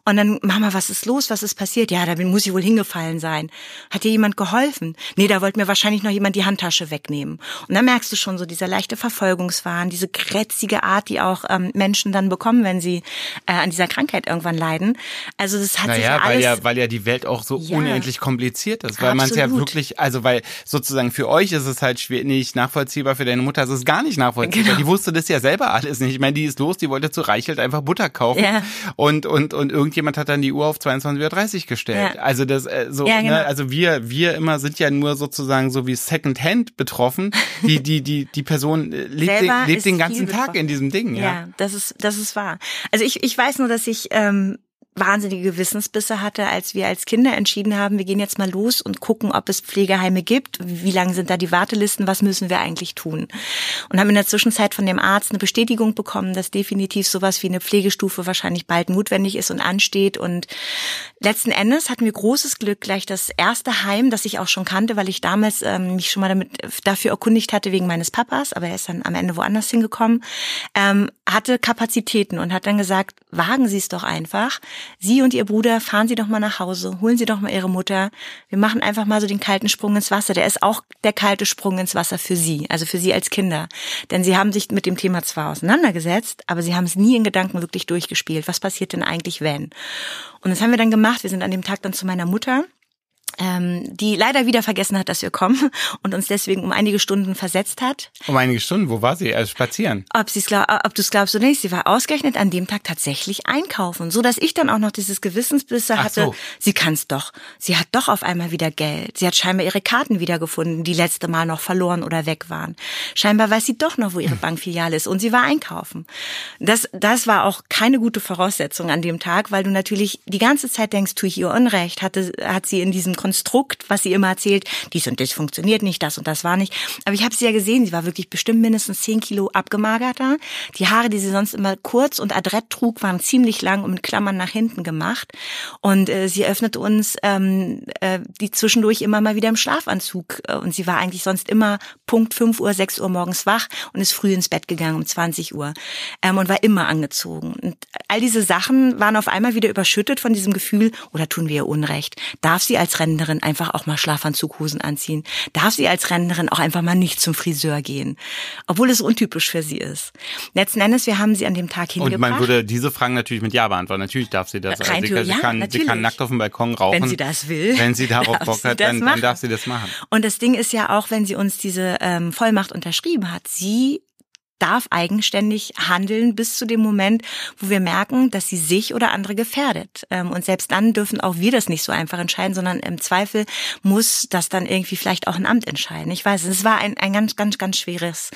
Und dann, Mama, was ist los? Was ist passiert? Ja, da muss sie wohl hingefallen sein. Hat dir jemand geholfen? Nee, da wollte mir wahrscheinlich noch jemand die Handtasche wegnehmen. Und dann merkst du schon so dieser leichte Verfolgungswahn, diese grätzige Art, die auch ähm, Menschen dann bekommen, wenn sie äh, an dieser Krankheit irgendwann leiden. Also das hat sich ja Naja, weil alles ja, weil ja die Welt auch so Ja. unendlich kompliziert ist, weil man es ja wirklich, also weil sozusagen für euch ist es halt schwer, nicht nachvollziehbar, für deine Mutter ist es gar nicht nachvollziehbar. Genau. Die wusste das ja selber alles nicht. Ich meine, die ist los, die wollte zu Reichelt einfach Butter kaufen Ja. und und und irgendjemand hat dann die Uhr auf 22:30 Uhr gestellt. Ja. Also das äh, so, Ja, genau. ne, also wir wir immer sind ja nur sozusagen so wie Secondhand betroffen. Die die die die Person äh, lebt den, lebt den ganzen Tag betroffen. in diesem Ding, ja. Ja, das ist, das ist wahr. Also ich, ich weiß nur, dass ich ähm, wahnsinnige Gewissensbisse hatte, als wir als Kinder entschieden haben, wir gehen jetzt mal los und gucken, ob es Pflegeheime gibt, wie lang sind da die Wartelisten, was müssen wir eigentlich tun. Und haben in der Zwischenzeit von dem Arzt eine Bestätigung bekommen, dass definitiv sowas wie eine Pflegestufe wahrscheinlich bald notwendig ist und ansteht. Und letzten Endes hatten wir großes Glück, gleich das erste Heim, das ich auch schon kannte, weil ich damals ähm, mich schon mal damit dafür erkundigt hatte wegen meines Papas, aber er ist dann am Ende woanders hingekommen, ähm, hatte Kapazitäten und hat dann gesagt, wagen Sie es doch einfach. Sie und Ihr Bruder fahren Sie doch mal nach Hause, holen Sie doch mal Ihre Mutter. Wir machen einfach mal so den kalten Sprung ins Wasser. Der ist auch der kalte Sprung ins Wasser für Sie, also für Sie als Kinder. Denn Sie haben sich mit dem Thema zwar auseinandergesetzt, aber Sie haben es nie in Gedanken wirklich durchgespielt. Was passiert denn eigentlich, wenn? Und das haben wir dann gemacht. Wir sind an dem Tag dann zu meiner Mutter ähm, die leider wieder vergessen hat, dass wir kommen und uns deswegen um einige Stunden versetzt hat. Um einige Stunden, wo war sie? Also spazieren. Ob, sie's glaub, ob du es glaubst oder nicht, sie war ausgerechnet an dem Tag tatsächlich einkaufen, so dass ich dann auch noch dieses Gewissensbisse Ach hatte. so. Sie kann's doch. Sie hat doch auf einmal wieder Geld. Sie hat scheinbar ihre Karten wiedergefunden, die letzte Mal noch verloren oder weg waren. Scheinbar weiß sie doch noch, wo ihre Bankfiliale ist und sie war einkaufen. Das, das war auch keine gute Voraussetzung an dem Tag, weil du natürlich die ganze Zeit denkst, tue ich ihr Unrecht, hatte, hat sie in diesem Konstrukt, was sie immer erzählt, dies und das funktioniert nicht, das und das war nicht. Aber ich habe sie ja gesehen, sie war wirklich bestimmt mindestens zehn Kilo abgemagerter. Die Haare, die sie sonst immer kurz und adrett trug, waren ziemlich lang und mit Klammern nach hinten gemacht. Und äh, sie öffnet uns ähm, äh, die zwischendurch immer mal wieder im Schlafanzug. Äh, Und sie war eigentlich sonst immer Punkt 5 Uhr, 6 Uhr morgens wach und ist früh ins Bett gegangen um 20 Uhr ähm, und war immer angezogen. Und all diese Sachen waren auf einmal wieder überschüttet von diesem Gefühl, oder tun wir ihr Unrecht? Darf sie als Rentnerin einfach auch mal Schlafanzughosen anziehen? Darf sie als Rentnerin auch einfach mal nicht zum Friseur gehen? Obwohl es untypisch für sie ist. Letzten Endes, wir haben sie an dem Tag Und hingebracht. man würde diese Fragen natürlich mit Ja beantworten. Natürlich darf sie das. Rein sie, sie, ja, kann, sie natürlich. kann nackt auf dem Balkon rauchen. Wenn sie das will, Wenn sie darauf Bock sie hat, dann, dann darf sie das machen. Und das Ding ist ja auch, wenn sie uns diese ähm, Vollmacht unterschrieben hat, sie darf eigenständig handeln bis zu dem Moment, wo wir merken, dass sie sich oder andere gefährdet. Ähm, Und selbst dann dürfen auch wir das nicht so einfach entscheiden, sondern im Zweifel muss das dann irgendwie vielleicht auch ein Amt entscheiden. Ich weiß, es war ein, ein ganz, ganz, ganz schweres.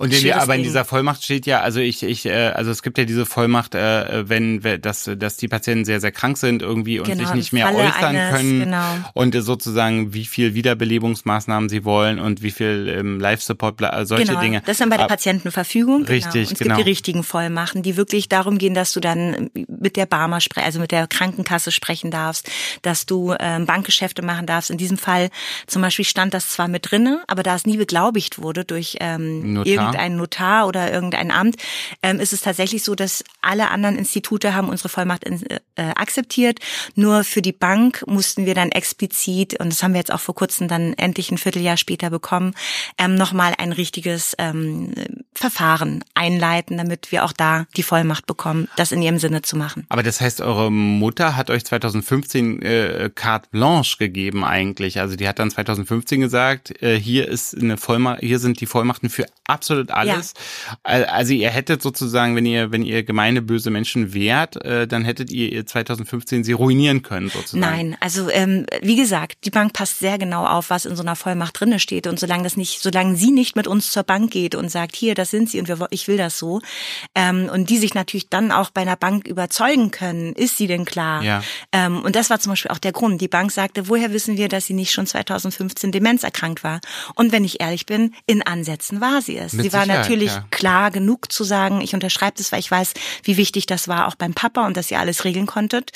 Und in, aber in dieser Vollmacht steht ja, also ich, ich, äh, also es gibt ja diese Vollmacht, äh, wenn, dass, dass die Patienten sehr, sehr krank sind irgendwie und Genau, sich nicht mehr Falle äußern eines, können genau. und sozusagen wie viel Wiederbelebungsmaßnahmen sie wollen und wie viel ähm, Life Support, bla- äh, solche genau, Dinge. das ist dann bei der Patientenverfügung. Richtig, genau. Und es genau. gibt die richtigen Vollmachten, die wirklich darum gehen, dass du dann mit der Barmer sprechen, also mit der Krankenkasse sprechen darfst, dass du ähm, Bankgeschäfte machen darfst. In diesem Fall zum Beispiel stand das zwar mit drinne, aber da es nie beglaubigt wurde durch ähm, Notar. Irgendeinen Notar oder irgendein Amt, ähm, ist es tatsächlich so, dass alle anderen Institute haben unsere Vollmacht in, äh, akzeptiert. Nur für die Bank mussten wir dann explizit, und das haben wir jetzt auch vor kurzem dann endlich ein Vierteljahr später bekommen, ähm, nochmal ein richtiges ähm, Verfahren einleiten, damit wir auch da die Vollmacht bekommen, das in ihrem Sinne zu machen. Aber das heißt, eure Mutter hat euch 2015 äh, carte blanche gegeben eigentlich. Also die hat dann 2015 gesagt, äh, hier ist eine Vollmacht, hier sind die Vollmachten für absolut alles. Al- Also ihr hättet sozusagen, wenn ihr, wenn ihr gemeine böse Menschen wärt, äh, dann hättet ihr ihr 2015 sie ruinieren können sozusagen. Nein, also ähm, wie gesagt, die Bank passt sehr genau auf, was in so einer Vollmacht drinne steht und solange das nicht, solange sie nicht mit uns zur Bank geht und sagt, hier, das sind sie und wir, ich will das so. Ähm, und die sich natürlich dann auch bei einer Bank überzeugen können, ist sie denn klar? Ja. Ähm, und das war zum Beispiel auch der Grund. Die Bank sagte, woher wissen wir, dass sie nicht schon 2015 Demenz erkrankt war? Und wenn ich ehrlich bin, in Ansätzen war sie es. Mit sie war Sicherheit, natürlich ja. klar genug zu sagen, ich unterschreibe das, weil ich weiß, wie wichtig das war, auch beim Papa und dass ihr alles regeln konntet.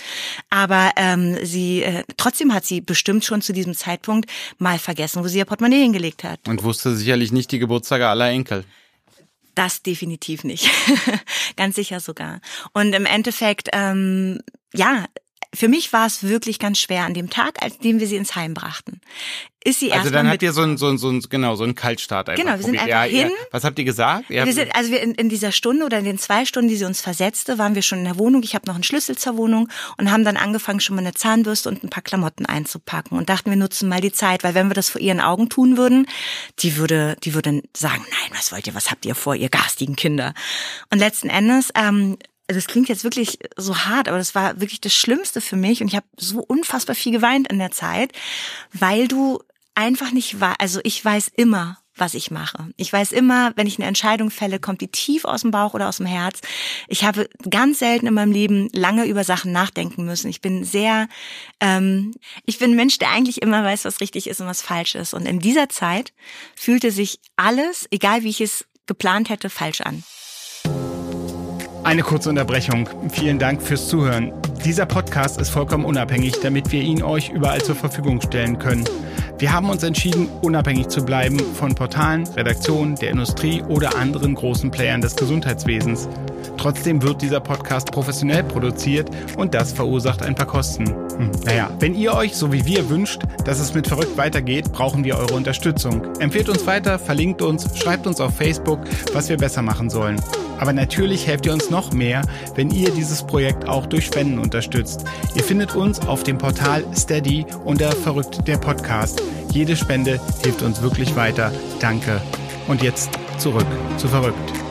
Aber ähm, sie äh, trotzdem hat sie bestimmt schon zu diesem Zeitpunkt mal vergessen, wo sie ihr Portemonnaie hingelegt hat. Und wusste sicherlich nicht die Geburtstage aller Enkel. Das definitiv nicht. ganz sicher sogar. Und im Endeffekt, ähm, ja, für mich war es wirklich ganz schwer an dem Tag, als dem wir sie ins Heim brachten. Ist sie Also dann habt ihr so ein, so ein, so ein, genau, so einen Kaltstart einfach Genau, wir sind einfach ja, hin. Ja. Was habt ihr gesagt? Ihr Wir sind, also wir in, in dieser Stunde oder in den zwei Stunden, die sie uns versetzte, waren wir schon in der Wohnung. Ich habe noch einen Schlüssel zur Wohnung und haben dann angefangen, schon mal eine Zahnbürste und ein paar Klamotten einzupacken und dachten, wir nutzen mal die Zeit, weil wenn wir das vor ihren Augen tun würden, die würde, die würde sagen, nein, was wollt ihr, was habt ihr vor, ihr garstigen Kinder? Und letzten Endes ähm, also es klingt jetzt wirklich so hart, aber das war wirklich das Schlimmste für mich und ich habe so unfassbar viel geweint in der Zeit, weil du einfach nicht weißt, also ich weiß immer, was ich mache. Ich weiß immer, wenn ich eine Entscheidung fälle, kommt die tief aus dem Bauch oder aus dem Herz. Ich habe ganz selten in meinem Leben lange über Sachen nachdenken müssen. Ich bin sehr, ähm, ich bin ein Mensch, der eigentlich immer weiß, was richtig ist und was falsch ist. Und in dieser Zeit fühlte sich alles, egal wie ich es geplant hätte, falsch an. Eine kurze Unterbrechung. Vielen Dank fürs Zuhören. Dieser Podcast ist vollkommen unabhängig, damit wir ihn euch überall zur Verfügung stellen können. Wir haben uns entschieden, unabhängig zu bleiben von Portalen, Redaktionen, der Industrie oder anderen großen Playern des Gesundheitswesens. Trotzdem wird dieser Podcast professionell produziert und das verursacht ein paar Kosten. Hm, naja, wenn ihr euch, so wie wir, wünscht, dass es mit Verrückt weitergeht, brauchen wir eure Unterstützung. Empfehlt uns weiter, verlinkt uns, schreibt uns auf Facebook, was wir besser machen sollen. Aber natürlich helft ihr uns noch mehr, wenn ihr dieses Projekt auch durch Spenden unterstützt. Ihr findet uns auf dem Portal Steady unter Verrückt der Podcast. Jede Spende hilft uns wirklich weiter. Danke. Und jetzt zurück zu Verrückt.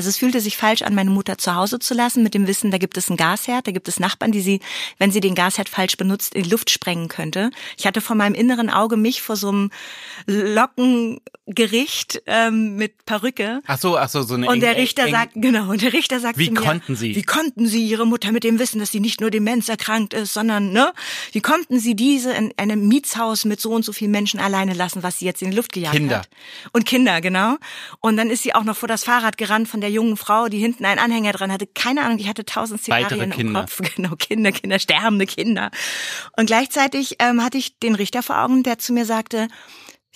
Also es fühlte sich falsch an, meine Mutter zu Hause zu lassen, mit dem Wissen, da gibt es einen Gasherd, da gibt es Nachbarn, die sie, wenn sie den Gasherd falsch benutzt, in die Luft sprengen könnte. Ich hatte vor meinem inneren Auge mich vor so einem Lockengericht ähm, mit Perücke. ach so, ach so, so eine Und der Richter eng- sagt, genau, und der Richter sagt Wie zu mir, konnten Sie? Wie konnten Sie Ihre Mutter mit dem Wissen, dass sie nicht nur Demenz erkrankt ist, sondern, ne? Wie konnten Sie diese in einem Mietshaus mit so und so vielen Menschen alleine lassen, was sie jetzt in die Luft gejagt Kinder. hat? Und Kinder, genau. Und dann ist sie auch noch vor das Fahrrad gerannt von der jungen Frau, die hinten einen Anhänger dran hatte. Keine Ahnung, die hatte tausend Szenarien im. Kopf. Genau, Kinder, Kinder, sterbende Kinder. Und gleichzeitig ähm, hatte ich den Richter vor Augen, der zu mir sagte,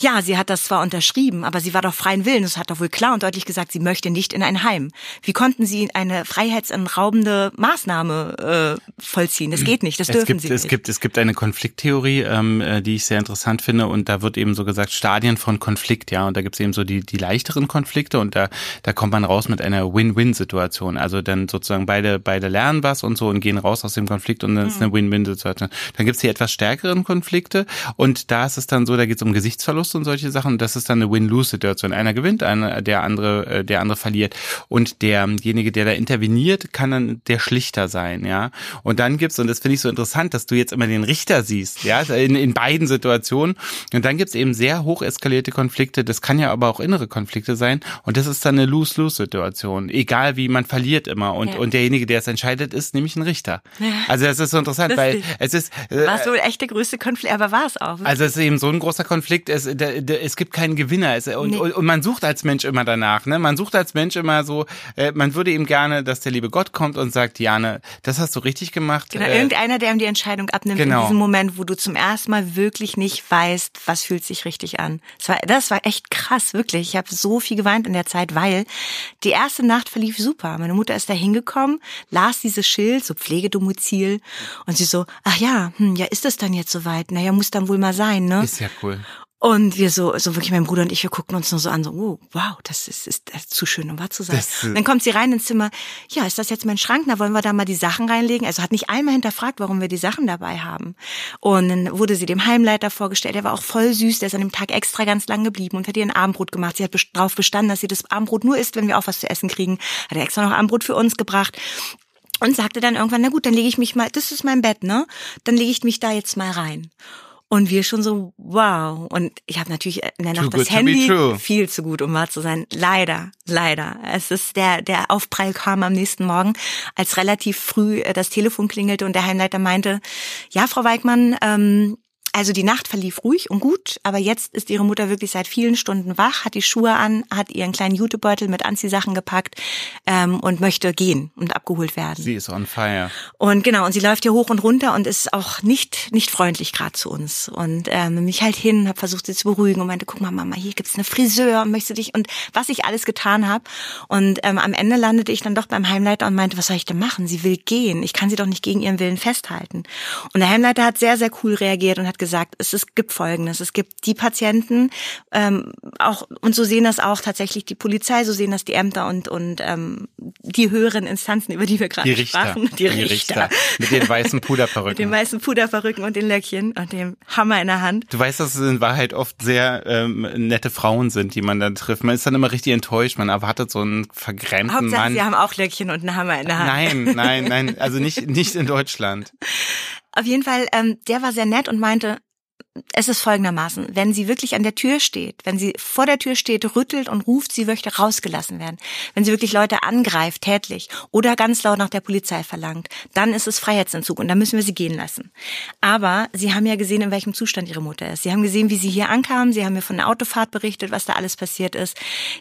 ja, sie hat das zwar unterschrieben, aber sie war doch freien Willen. Es hat doch wohl klar und deutlich gesagt, sie möchte nicht in ein Heim. Wie konnten sie eine freiheitsentraubende Maßnahme äh, vollziehen? Das geht nicht, das Es dürfen gibt, sie es nicht. gibt, es gibt eine Konflikttheorie, ähm, äh, die ich sehr interessant finde und da wird eben so gesagt Stadien von Konflikt, ja, und da gibt es eben so die, die leichteren Konflikte und da, da kommt man raus mit einer Win-Win-Situation. Also dann sozusagen beide, beide lernen was und so und gehen raus aus dem Konflikt und dann ist eine Win-Win-Situation. Dann gibt es die etwas stärkeren Konflikte und da ist es dann so, da geht es um Gesichtsverlust und solche Sachen das ist dann eine Win-Lose-Situation. Einer gewinnt, einer, der andere, äh, der andere verliert und derjenige, der da interveniert, kann dann der Schlichter sein, ja. Und dann gibt's und das finde ich so interessant, dass du jetzt immer den Richter siehst, ja, in, in beiden Situationen. Und dann gibt's eben sehr hoch eskalierte Konflikte. Das kann ja aber auch innere Konflikte sein. Und das ist dann eine Lose-Lose-Situation. Egal wie, man verliert immer. Und, Ja. und derjenige, der es entscheidet, ist nämlich ein Richter. Also das ist so interessant, weil Lustig. es ist. äh, war so echt der größte Konflikt, aber war es auch. also es ist eben so ein großer Konflikt. Es, da, da, es gibt keinen Gewinner. Es, und, Nee. und, man sucht als Mensch immer danach. Ne? Man sucht als Mensch immer so, äh, man würde eben gerne, dass der liebe Gott kommt und sagt, Jane, das hast du richtig gemacht. Genau, äh, irgendeiner, der ihm die Entscheidung abnimmt Genau. in diesem Moment, wo du zum ersten Mal wirklich nicht weißt, was fühlt sich richtig an. Das war, das war echt krass, wirklich. Ich habe so viel geweint in der Zeit, weil die erste Nacht verlief super. Meine Mutter ist da hingekommen, las dieses Schild, so Pflegedomizil, und sie so, ach ja, hm, ja, ist es dann jetzt soweit? Naja, muss dann wohl mal sein, ne? Ist ja cool. Und wir so, so wirklich mein Bruder und ich, wir guckten uns nur so an, so, oh, wow, das ist, ist, das ist zu schön, um wahr zu sein. Das, äh, dann kommt sie rein ins Zimmer, ja, ist das jetzt mein Schrank? Na, wollen wir da mal die Sachen reinlegen? Also hat nicht einmal hinterfragt, warum wir die Sachen dabei haben. Und dann wurde sie dem Heimleiter vorgestellt, der war auch voll süß, der ist an dem Tag extra ganz lang geblieben und hat ihr ein Abendbrot gemacht. Sie hat darauf bestanden, dass sie das Abendbrot nur isst, wenn wir auch was zu essen kriegen. Hat er extra noch Abendbrot für uns gebracht und sagte dann irgendwann, na gut, dann lege ich mich mal, das ist mein Bett, ne? Dann lege ich mich da jetzt mal rein. Und wir schon so, wow. Und ich habe natürlich in der Nacht das Handy viel zu gut, um wahr zu sein. Leider, leider. Es ist der, der Aufprall kam am nächsten Morgen, als relativ früh äh, das Telefon klingelte und der Heimleiter meinte, ja, Frau Weigmann, ähm, also die Nacht verlief ruhig und gut, aber jetzt ist ihre Mutter wirklich seit vielen Stunden wach, hat die Schuhe an, hat ihren kleinen Jutebeutel mit Anziehsachen gepackt ähm, und möchte gehen und abgeholt werden. Sie ist on fire. Und genau, und sie läuft hier hoch und runter und ist auch nicht nicht freundlich gerade zu uns. Und ähm, mich halt hin, habe versucht, sie zu beruhigen und meinte, guck mal, Mama, hier gibt's eine Friseur, möchtest du dich und was ich alles getan habe. Und ähm, am Ende landete ich dann doch beim Heimleiter und meinte, was soll ich denn machen? Sie will gehen. Ich kann sie doch nicht gegen ihren Willen festhalten. Und der Heimleiter hat sehr, sehr cool reagiert und hat gesagt, es, es gibt Folgendes. Es gibt die Patienten, ähm, auch, und so sehen das auch tatsächlich die Polizei, so sehen das die Ämter und, und ähm, die höheren Instanzen, über die wir Die gerade Richter. sprachen. Die Richter. Mit den weißen Mit den Puderperücken. weißen Puderperücken und den Löckchen und dem Hammer in der Hand. Du weißt, dass es in Wahrheit oft sehr ähm, nette Frauen sind, die man dann trifft. Man ist dann immer richtig enttäuscht. Man erwartet so einen vergrämten Hauptsache, Mann. sie haben auch Löckchen und einen Hammer in der Hand. Nein, nein, nein. Also nicht, nicht in Deutschland. Auf jeden Fall, ähm, der war sehr nett und meinte, es ist folgendermaßen, wenn sie wirklich an der Tür steht, wenn sie vor der Tür steht, rüttelt und ruft, sie möchte rausgelassen werden, wenn sie wirklich Leute angreift, tätlich oder ganz laut nach der Polizei verlangt, dann ist es Freiheitsentzug und dann müssen wir sie gehen lassen. Aber sie haben ja gesehen, in welchem Zustand ihre Mutter ist. Sie haben gesehen, wie sie hier ankam, sie haben mir von der Autofahrt berichtet, was da alles passiert ist.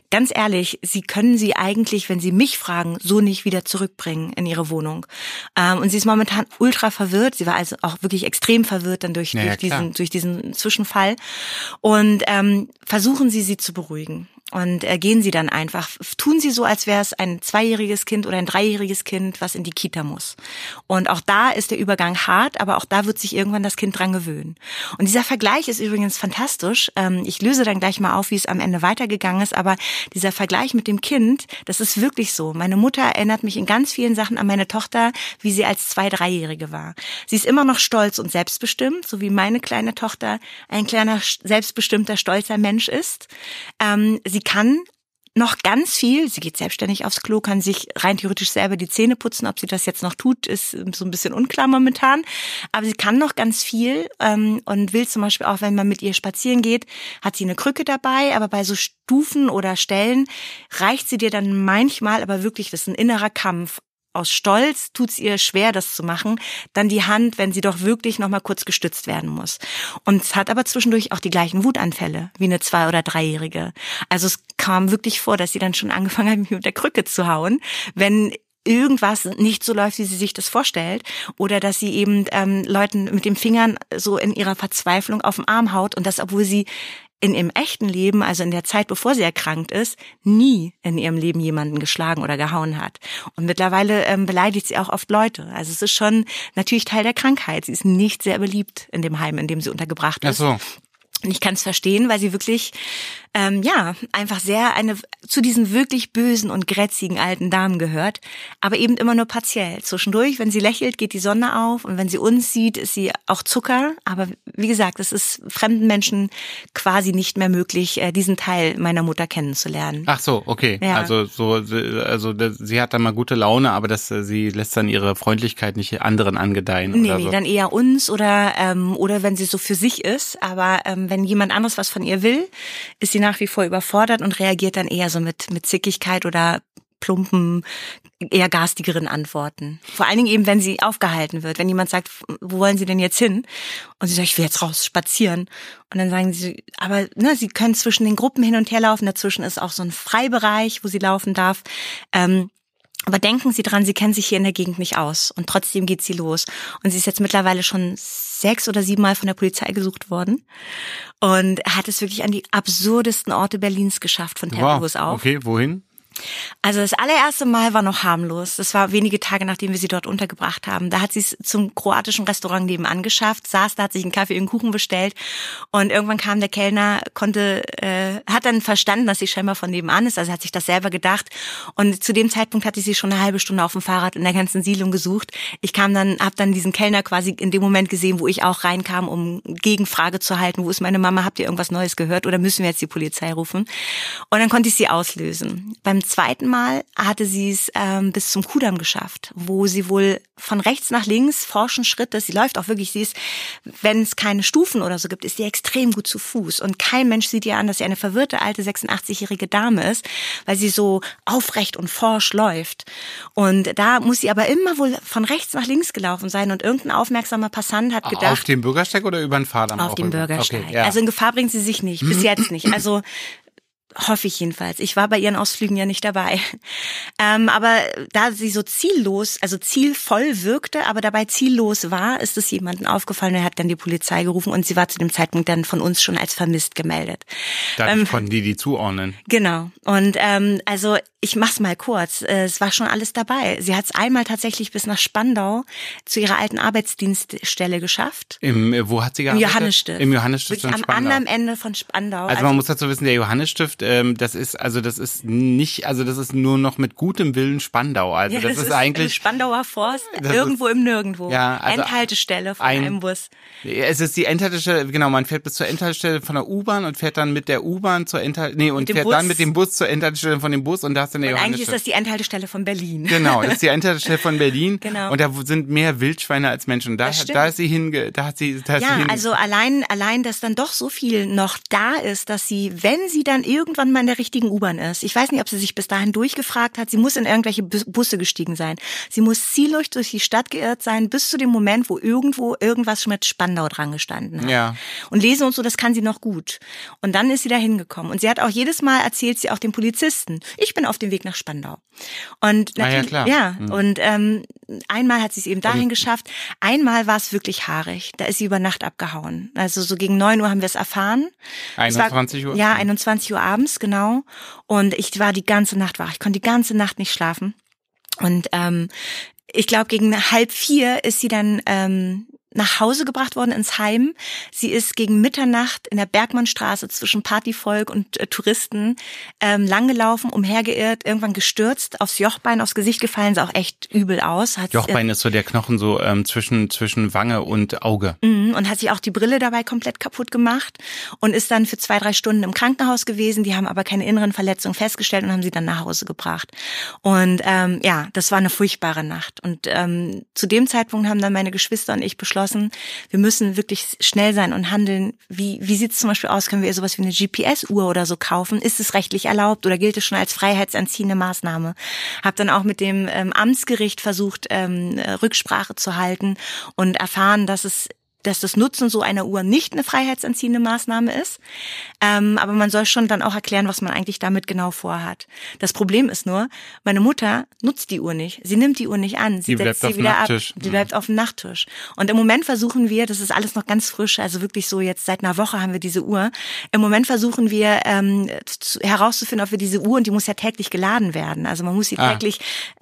Ganz ehrlich, sie können sie eigentlich, wenn sie mich fragen, so nicht wieder zurückbringen in ihre Wohnung. Ähm, und sie ist momentan ultra verwirrt. Sie war also auch wirklich extrem verwirrt dann durch, Ja, durch diesen, durch diesen Zwischenfall. Und ähm, versuchen Sie, sie zu beruhigen. Und äh, gehen Sie dann einfach, tun Sie so, als wäre es ein zweijähriges Kind oder ein dreijähriges Kind, was in die Kita muss. Und auch da ist der Übergang hart, aber auch da wird sich irgendwann das Kind dran gewöhnen. Und dieser Vergleich ist übrigens fantastisch. Ähm, ich löse dann gleich mal auf, wie es am Ende weitergegangen ist, aber dieser Vergleich mit dem Kind, das ist wirklich so. Meine Mutter erinnert mich in ganz vielen Sachen an meine Tochter, wie sie als zwei, dreijährige war. Sie ist immer noch stolz und selbstbestimmt, so wie meine kleine Tochter ein kleiner, selbstbestimmter, stolzer Mensch ist. Ähm, sie kann noch ganz viel. Sie geht selbstständig aufs Klo, kann sich rein theoretisch selber die Zähne putzen. Ob sie das jetzt noch tut, ist so ein bisschen unklar momentan. Aber sie kann noch ganz viel ähm, und will zum Beispiel auch, wenn man mit ihr spazieren geht, hat sie eine Krücke dabei. Aber bei so Stufen oder Stellen reicht sie dir dann manchmal, aber wirklich, das ist ein innerer Kampf. Aus Stolz tut's ihr schwer, das zu machen. Dann die Hand, wenn sie doch wirklich noch mal kurz gestützt werden muss. Und es hat aber zwischendurch auch die gleichen Wutanfälle wie eine zwei- oder dreijährige. Also es kam wirklich vor, dass sie dann schon angefangen hat, mich mit der Krücke zu hauen, wenn irgendwas nicht so läuft, wie sie sich das vorstellt, oder dass sie eben ähm, Leuten mit den Fingern so in ihrer Verzweiflung auf den Arm haut und das, obwohl sie in ihrem echten Leben, also in der Zeit, bevor sie erkrankt ist, nie in ihrem Leben jemanden geschlagen oder gehauen hat. Und mittlerweile ähm, beleidigt sie auch oft Leute. Also es ist schon natürlich Teil der Krankheit. Sie ist nicht sehr beliebt in dem Heim, in dem sie untergebracht Ach ist. so. Und ich kann es verstehen, weil sie wirklich, ähm, ja, einfach sehr eine zu diesen wirklich bösen und grätzigen alten Damen gehört, aber eben immer nur partiell. Zwischendurch, wenn sie lächelt, geht die Sonne auf und wenn sie uns sieht, ist sie auch Zucker. Aber wie gesagt, es ist fremden Menschen quasi nicht mehr möglich, äh, diesen Teil meiner Mutter kennenzulernen. Ach so, okay. Ja. Also so, also sie hat dann mal gute Laune, aber das, äh, sie lässt dann ihre Freundlichkeit nicht anderen angedeihen Nee, oder nee, so. dann eher uns oder ähm, oder wenn sie so für sich ist. Aber ähm, wenn jemand anderes was von ihr will, ist sie nach wie vor überfordert und reagiert dann eher so mit mit Zickigkeit oder plumpen, eher garstigeren Antworten. Vor allen Dingen eben, wenn sie aufgehalten wird. Wenn jemand sagt, wo wollen Sie denn jetzt hin? Und sie sagt, ich will jetzt raus spazieren. Und dann sagen sie, aber ne, sie können zwischen den Gruppen hin und her laufen. Dazwischen ist auch so ein Freibereich, wo sie laufen darf. Ähm, aber denken Sie dran, Sie kennen sich hier in der Gegend nicht aus. Und trotzdem geht sie los. Und sie ist jetzt mittlerweile schon sechs oder sieben Mal von der Polizei gesucht worden. Und hat es wirklich an die absurdesten Orte Berlins geschafft, von Tempelhof auf. Okay, wohin? Also das allererste Mal war noch harmlos. Das war wenige Tage, nachdem wir sie dort untergebracht haben. Da hat sie es zum kroatischen Restaurant nebenan geschafft, saß da, hat sich einen Kaffee und einen Kuchen bestellt und irgendwann kam der Kellner, konnte, äh, hat dann verstanden, dass sie scheinbar von nebenan ist, also hat sich das selber gedacht und zu dem Zeitpunkt hatte ich sie schon eine halbe Stunde auf dem Fahrrad in der ganzen Siedlung gesucht. Ich kam dann, habe dann diesen Kellner quasi in dem Moment gesehen, wo ich auch reinkam, um Gegenfrage zu halten, wo ist meine Mama, habt ihr irgendwas Neues gehört oder müssen wir jetzt die Polizei rufen? Und dann konnte ich sie auslösen. Beim beim zweiten Mal hatte sie es ähm, bis zum Kudamm geschafft, wo sie wohl von rechts nach links forschen Schritte, sie läuft auch wirklich, sie ist, wenn es keine Stufen oder so gibt, ist sie extrem gut zu Fuß und kein Mensch sieht ihr an, dass sie eine verwirrte alte 86-jährige Dame ist, weil sie so aufrecht und forsch läuft. Und da muss sie aber immer wohl von rechts nach links gelaufen sein und irgendein aufmerksamer Passant hat gedacht. Auf dem Bürgersteig oder über den Fahrdamm? Auf dem Bürgersteig. Okay, ja. Also in Gefahr bringt sie sich nicht, bis jetzt nicht. Also Hoffe ich jedenfalls. Ich war bei ihren Ausflügen ja nicht dabei. Ähm, aber da sie so ziellos, also zielvoll wirkte, aber dabei ziellos war, ist es jemandem aufgefallen. Er hat dann die Polizei gerufen und sie war zu dem Zeitpunkt dann von uns schon als vermisst gemeldet. Dadurch ähm, konnten die die zuordnen. Genau. Und ähm, also ich mach's mal kurz. Äh, es war schon alles dabei. Sie hat es einmal tatsächlich bis nach Spandau zu ihrer alten Arbeitsdienststelle geschafft. Im, äh, wo hat sie gearbeitet? Im Johannesstift. Im Johannesstift Wirklich am anderen Ende von Spandau. Also, also man muss dazu wissen, der Johannesstift, ähm, das ist also das ist nicht, also das ist nur noch mit gutem Willen Spandau. Also ja, das, das, ist, ist eigentlich Spandauer Forst irgendwo ist, im Nirgendwo. Ja, also Endhaltestelle von ein, einem Bus. Es ist die Endhaltestelle, genau. Man fährt bis zur Endhaltestelle von der U-Bahn und fährt dann mit der U-Bahn zur Endhaltestelle, nee und fährt Bus. dann mit dem Bus zur Endhaltestelle von dem Bus und da du eine Johannesstift. Eigentlich ist das die Endhaltestelle von Berlin. Genau, das ist die Endhaltestelle von Berlin. genau. Und da sind mehr Wildschweine als Menschen. Da, da ist sie hinge, da hat sie, da ja, sie also allein, allein, dass dann doch so viel noch da ist, dass sie, wenn sie dann irgendwann mal in der richtigen U-Bahn ist, ich weiß nicht, ob sie sich bis dahin durchgefragt hat, sie muss in irgendwelche Busse gestiegen sein. Sie muss ziellos durch die Stadt geirrt sein, bis zu dem Moment, wo irgendwo irgendwas mit Spandau dran gestanden hat. Ja. Und lesen und so, das kann sie noch gut. Und dann ist sie da hingekommen. Und sie hat auch jedes Mal erzählt sie auch dem Polizisten, ich bin auf dem Weg nach Spandau. Und natürlich, ah, ja, klar. ja mhm. und ähm, einmal hat sie es eben dahin geschafft. Einmal war es wirklich haarig. Da ist sie über Nacht abgehauen. Also so gegen neun Uhr haben wir es erfahren. 21 war, Uhr? Ja, 21 Uhr abends, genau. Und ich war die ganze Nacht wach. Ich konnte die ganze Nacht nicht schlafen. Und ähm, ich glaube, gegen halb vier ist sie dann ähm, nach Hause gebracht worden ins Heim. Sie ist gegen Mitternacht in der Bergmannstraße zwischen Partyvolk und äh, Touristen ähm, langgelaufen, umhergeirrt, irgendwann gestürzt, aufs Jochbein, aufs Gesicht gefallen, sah auch echt übel aus. Hat, Jochbein ist so der Knochen so ähm, zwischen zwischen Wange und Auge. Mhm, und hat sich auch die Brille dabei komplett kaputt gemacht und ist dann für zwei drei Stunden im Krankenhaus gewesen. Die haben aber keine inneren Verletzungen festgestellt und haben sie dann nach Hause gebracht. Und ähm, ja, das war eine furchtbare Nacht. Und ähm, zu dem Zeitpunkt haben dann meine Geschwister und ich beschlossen beschlossen, wir müssen wirklich schnell sein und handeln. Wie, wie sieht es zum Beispiel aus? Können wir sowas wie eine GPS-Uhr oder so kaufen? Ist es rechtlich erlaubt oder gilt es schon als freiheitsentziehende Maßnahme? Hab dann auch mit dem ähm, Amtsgericht versucht, ähm, Rücksprache zu halten und erfahren, dass es dass das Nutzen so einer Uhr nicht eine freiheitsentziehende Maßnahme ist. Ähm, aber man soll schon dann auch erklären, was man eigentlich damit genau vorhat. Das Problem ist nur, meine Mutter nutzt die Uhr nicht. Sie nimmt die Uhr nicht an. Sie die setzt sie wieder ab. Sie bleibt auf dem Nachttisch. Und im Moment versuchen wir, das ist alles noch ganz frisch, also wirklich so jetzt seit einer Woche haben wir diese Uhr. Im Moment versuchen wir ähm, zu, herauszufinden, ob wir diese Uhr, und die muss ja täglich geladen werden. Also man muss sie ah. täglich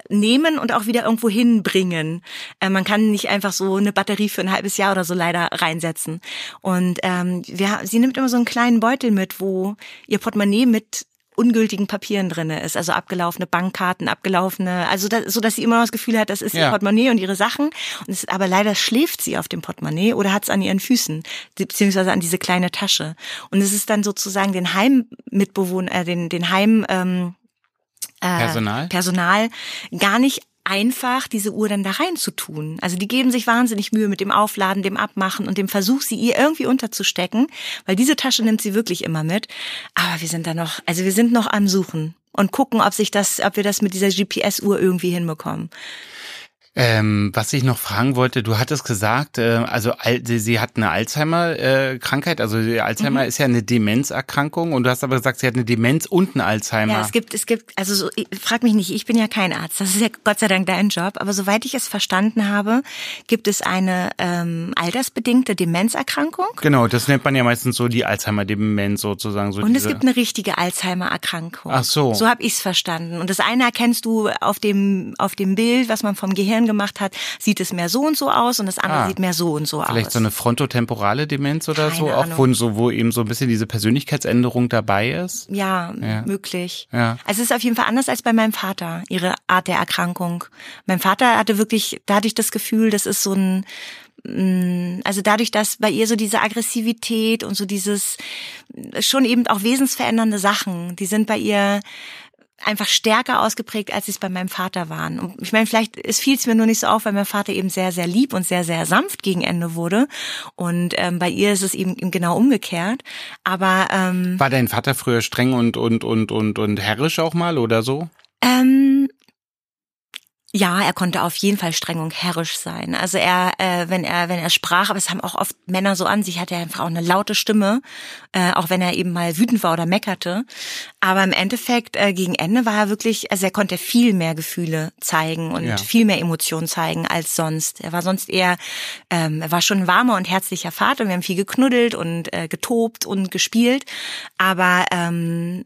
nehmen und auch wieder irgendwo hinbringen. Äh, man kann nicht einfach so eine Batterie für ein halbes Jahr oder so leider reinsetzen. Und ähm, wir, sie nimmt immer so einen kleinen Beutel mit, wo ihr Portemonnaie mit ungültigen Papieren drinne ist, also abgelaufene Bankkarten, abgelaufene, also da, so dass sie immer noch das Gefühl hat, das ist ja. ihr Portemonnaie und ihre Sachen. Und es, aber leider schläft sie auf dem Portemonnaie oder hat es an ihren Füßen, beziehungsweise an diese kleine Tasche. Und es ist dann sozusagen den Heimmitbewohner, äh, den den Heim ähm, äh, Personal? Personal gar nicht einfach, diese Uhr dann da rein zu tun. Also die geben sich wahnsinnig Mühe mit dem Aufladen, dem Abmachen und dem Versuch, sie ihr irgendwie unterzustecken, weil diese Tasche nimmt sie wirklich immer mit. Aber wir sind da noch, also wir sind noch am Suchen und gucken, ob sich das, ob wir das mit dieser GPS-Uhr irgendwie hinbekommen. Ähm, was ich noch fragen wollte, du hattest gesagt, äh, also sie, sie hat eine Alzheimer-Krankheit, äh, also Alzheimer mhm. ist ja eine Demenzerkrankung und du hast aber gesagt, sie hat eine Demenz und einen Alzheimer. Ja, es gibt, es gibt, also so, frag mich nicht, ich bin ja kein Arzt, das ist ja Gott sei Dank dein Job, aber soweit ich es verstanden habe, gibt es eine ähm, altersbedingte Demenzerkrankung. Genau, das nennt man ja meistens so die Alzheimer-Demenz sozusagen. So und es gibt eine richtige Alzheimer-Erkrankung. Ach so. So habe ich es verstanden. Und das eine erkennst du auf dem, auf dem Bild, was man vom Gehirn gemacht hat, sieht es mehr so und so aus und das andere ah, sieht mehr so und so vielleicht aus. Vielleicht so eine frontotemporale Demenz oder Keine so, auch wo, so, wo eben so ein bisschen diese Persönlichkeitsänderung dabei ist? Ja, ja. möglich. Ja. Also es ist auf jeden Fall anders als bei meinem Vater, ihre Art der Erkrankung. Mein Vater hatte wirklich, da hatte ich das Gefühl, das ist so ein mm, also dadurch, dass bei ihr so diese Aggressivität und so dieses schon eben auch wesensverändernde Sachen, die sind bei ihr einfach stärker ausgeprägt, als sie es bei meinem Vater waren. Und ich meine, vielleicht es fiel es mir nur nicht so auf, weil mein Vater eben sehr, sehr lieb und sehr, sehr sanft gegen Ende wurde. Und ähm, bei ihr ist es eben, eben genau umgekehrt. Aber ähm, war dein Vater früher streng und und und und und herrisch auch mal oder so? Ähm, ja, er konnte auf jeden Fall streng und herrisch sein. Also er, äh, wenn er, wenn er sprach, aber es haben auch oft Männer so an sich, hat er einfach auch eine laute Stimme, äh, auch wenn er eben mal wütend war oder meckerte. Aber im Endeffekt äh, gegen Ende war er wirklich, also er konnte viel mehr Gefühle zeigen und ja. viel mehr Emotionen zeigen als sonst. Er war sonst eher, ähm, er war schon ein warmer und herzlicher Vater. Wir haben viel geknuddelt und äh, getobt und gespielt, aber ähm,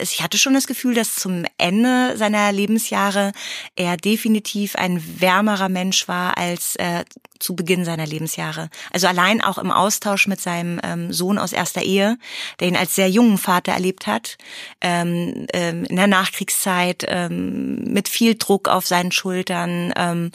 ich hatte schon das Gefühl, dass zum Ende seiner Lebensjahre er definitiv ein wärmerer Mensch war als äh, zu Beginn seiner Lebensjahre. Also allein auch im Austausch mit seinem ähm, Sohn aus erster Ehe, der ihn als sehr jungen Vater erlebt hat, ähm, ähm, in der Nachkriegszeit, ähm, mit viel Druck auf seinen Schultern ähm,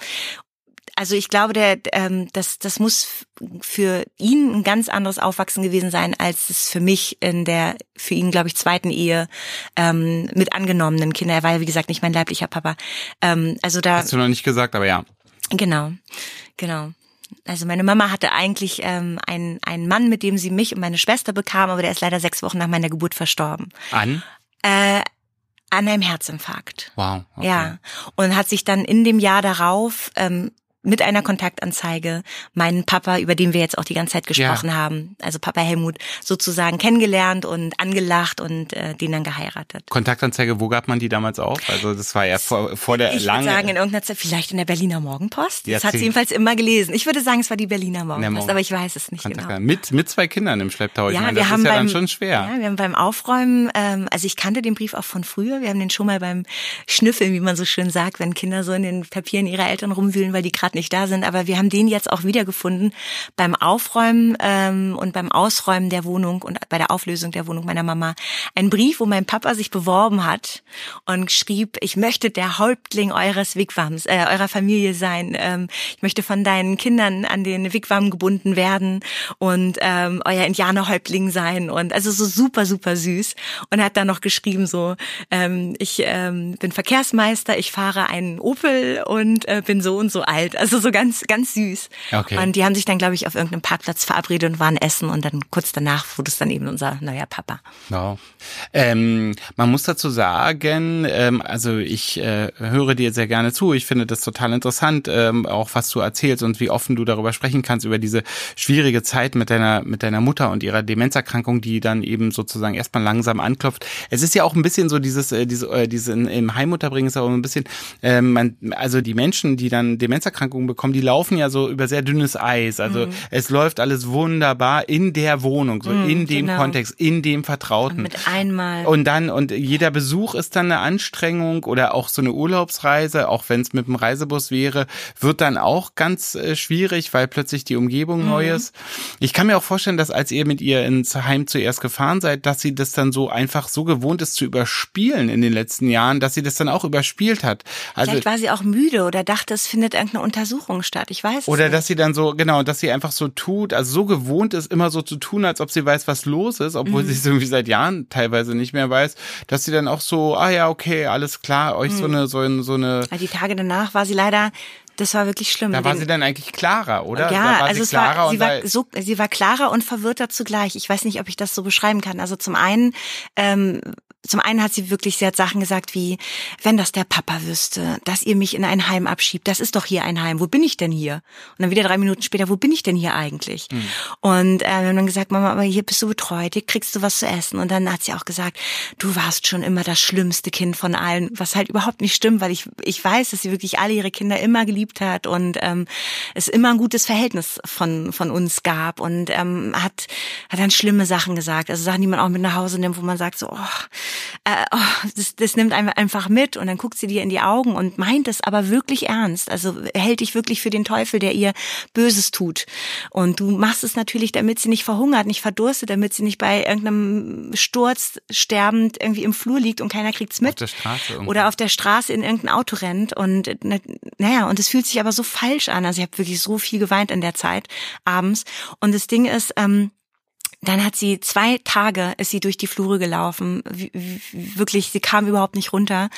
also ich glaube, der, ähm, das, das muss für ihn ein ganz anderes Aufwachsen gewesen sein, als es für mich in der, für ihn, glaube ich, zweiten Ehe ähm, mit angenommenen Kindern. Er war ja, wie gesagt, nicht mein leiblicher Papa. Ähm, also da. Hast du noch nicht gesagt, aber ja. Genau, genau. Also meine Mama hatte eigentlich ähm, einen, einen Mann, mit dem sie mich und meine Schwester bekam, aber der ist leider sechs Wochen nach meiner Geburt verstorben. An? Äh, an einem Herzinfarkt. Wow. Okay. Ja. Und hat sich dann in dem Jahr darauf ähm, mit einer Kontaktanzeige meinen Papa, über den wir jetzt auch die ganze Zeit gesprochen ja. haben, also Papa Helmut, sozusagen kennengelernt und angelacht und äh, den dann geheiratet. Kontaktanzeige, wo gab man die damals auf? Also das war ja vor, vor der ich lange... Ich würde sagen, in irgendeiner Zeit, vielleicht in der Berliner Morgenpost. Das hat sie jedenfalls immer gelesen. Ich würde sagen, es war die Berliner Morgenpost, aber ich weiß es nicht Kontakt genau. Mit, mit zwei Kindern im Schlepptau. Ich ja, meine, wir das haben ist ja beim, dann schon schwer. Ja, wir haben beim Aufräumen, ähm, also ich kannte den Brief auch von früher, wir haben den schon mal beim Schnüffeln, wie man so schön sagt, wenn Kinder so in den Papieren ihrer Eltern rumwühlen, weil die gerade nicht da sind, aber wir haben den jetzt auch wiedergefunden beim Aufräumen ähm, und beim Ausräumen der Wohnung und bei der Auflösung der Wohnung meiner Mama. Ein Brief, wo mein Papa sich beworben hat und schrieb, ich möchte der Häuptling eures Wigwams, äh, eurer Familie sein. Ähm, ich möchte von deinen Kindern an den Wigwam gebunden werden und ähm, euer Indianerhäuptling sein. Und also so super, super süß. Und hat dann noch geschrieben so, ähm, ich ähm, bin Verkehrsmeister, ich fahre einen Opel und äh, bin so und so alt. Also so ganz, ganz süß. Okay. Und die haben sich dann, glaube ich, auf irgendeinem Parkplatz verabredet und waren essen und dann kurz danach wurde es dann eben unser neuer Papa. Wow. Ähm, man muss dazu sagen, ähm, also ich äh, höre dir sehr gerne zu. Ich finde das total interessant, ähm, auch was du erzählst und wie offen du darüber sprechen kannst, über diese schwierige Zeit mit deiner, mit deiner Mutter und ihrer Demenzerkrankung, die dann eben sozusagen erstmal langsam anklopft. Es ist ja auch ein bisschen so dieses, äh, diese, äh, diese im Heimutterbringen ist auch ein bisschen, äh, man, also die Menschen, die dann Demenzerkrankungen bekommen, die laufen laufen ja so über sehr dünnes Eis. Also mhm. es läuft alles wunderbar in der Wohnung, so mhm, in dem genau. Kontext, in dem Vertrauten. Und mit einmal. Und dann, und jeder Besuch ist dann eine Anstrengung oder auch so eine Urlaubsreise, auch wenn es mit dem Reisebus wäre, wird dann auch ganz äh, schwierig, weil plötzlich die Umgebung mhm. neu ist. Ich kann mir auch vorstellen, dass als ihr mit ihr ins Heim zuerst gefahren seid, dass sie das dann so einfach so gewohnt ist zu überspielen in den letzten Jahren, dass sie das dann auch überspielt hat. Also, Vielleicht war sie auch müde oder dachte, es findet irgendeine Untersuchung statt. Ich weiß Oder dass sie dann so, genau, dass sie einfach so tut, also so gewohnt ist, immer so zu tun, als ob sie weiß, was los ist, obwohl mhm. sie es irgendwie seit Jahren teilweise nicht mehr weiß, dass sie dann auch so, ah ja, okay, alles klar, euch mhm. so eine, so eine, so eine. Die Tage danach war sie leider das war wirklich schlimm. Da war sie dann eigentlich klarer, oder? Ja, also es war, sie war so, sie war klarer und verwirrter zugleich. Ich weiß nicht, ob ich das so beschreiben kann. Also zum einen ähm, zum einen hat sie wirklich, sie hat Sachen gesagt wie, wenn das der Papa wüsste, dass ihr mich in ein Heim abschiebt, das ist doch hier ein Heim, wo bin ich denn hier? Und dann wieder drei Minuten später, wo bin ich denn hier eigentlich? Mhm. Und äh, wir haben dann gesagt, Mama, aber hier bist du betreut, hier kriegst du was zu essen. Und dann hat sie auch gesagt, du warst schon immer das schlimmste Kind von allen, was halt überhaupt nicht stimmt, weil ich, ich weiß, dass sie wirklich alle ihre Kinder immer geliebt hat und ähm, es immer ein gutes Verhältnis von, von uns gab und ähm, hat, hat dann schlimme Sachen gesagt, also Sachen, die man auch mit nach Hause nimmt, wo man sagt so, oh, äh, oh, das, das nimmt einem einfach mit und dann guckt sie dir in die Augen und meint es aber wirklich ernst. Also hält dich wirklich für den Teufel, der ihr Böses tut. Und du machst es natürlich, damit sie nicht verhungert, nicht verdurstet, damit sie nicht bei irgendeinem Sturz sterbend irgendwie im Flur liegt und keiner kriegt's mit. Auf der Straße irgendwie. Oder auf der Straße in irgendein Auto rennt. Und naja, und es fühlt sich aber so falsch an. Also ich habe wirklich so viel geweint in der Zeit abends. Und das Ding ist, ähm, dann hat sie zwei Tage ist sie durch die Flure gelaufen. Wirklich, sie kam überhaupt nicht runter.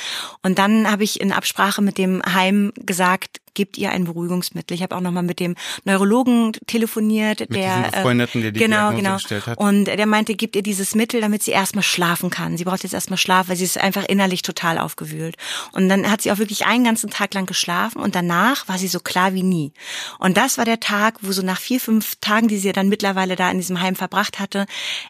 Und dann habe ich in Absprache mit dem Heim gesagt, gebt ihr ein Beruhigungsmittel. Ich habe auch nochmal mit dem Neurologen telefoniert, mit der Befreundeten, der die genau, Diagnose genau. gestellt hat. Und der meinte, gebt ihr dieses Mittel, damit sie erstmal schlafen kann. Sie braucht jetzt erstmal Schlaf, weil sie ist einfach innerlich total aufgewühlt. Und dann hat sie auch wirklich einen ganzen Tag lang geschlafen und danach war sie so klar wie nie. Und das war der Tag, wo so nach vier, fünf Tagen, die sie dann mittlerweile da in diesem Heim verbracht hatte,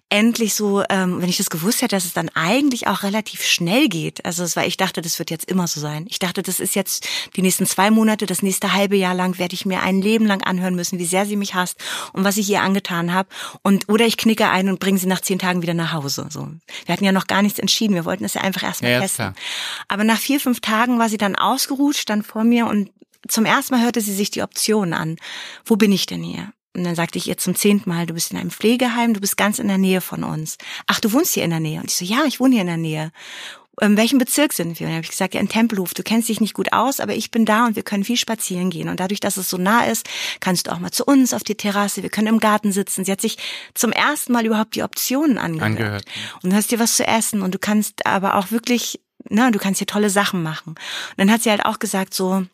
endlich so, ähm, wenn ich das gewusst hätte, dass es dann eigentlich auch relativ schnell geht. Also es war, ich dachte, das wird jetzt immer so sein. Ich dachte, das ist jetzt die nächsten zwei Monate, das nächste halbe Jahr lang werde ich mir ein Leben lang anhören müssen, wie sehr sie mich hasst und was ich ihr angetan habe. Und oder ich knicke ein und bringe sie nach zehn Tagen wieder nach Hause. So, wir hatten ja noch gar nichts entschieden. Wir wollten es ja einfach erstmal Ja, testen. Aber nach vier, fünf Tagen war sie dann ausgeruht, stand vor mir und zum ersten Mal hörte sie sich die Option an. Wo bin ich denn hier? Und dann sagte ich ihr zum zehnten Mal, du bist in einem Pflegeheim, du bist ganz in der Nähe von uns. Ach, du wohnst hier in der Nähe? Und ich so, ja, ich wohne hier in der Nähe. In welchem Bezirk sind wir? Und dann habe ich gesagt, ja, in Tempelhof. Du kennst dich nicht gut aus, aber ich bin da und wir können viel spazieren gehen. Und dadurch, dass es so nah ist, kannst du auch mal zu uns auf die Terrasse. Wir können im Garten sitzen. Sie hat sich zum ersten Mal überhaupt die Optionen angehört. Angehört. Und du hast dir was zu essen und du kannst aber auch wirklich, na, du kannst hier tolle Sachen machen. Und dann hat sie halt auch gesagt so,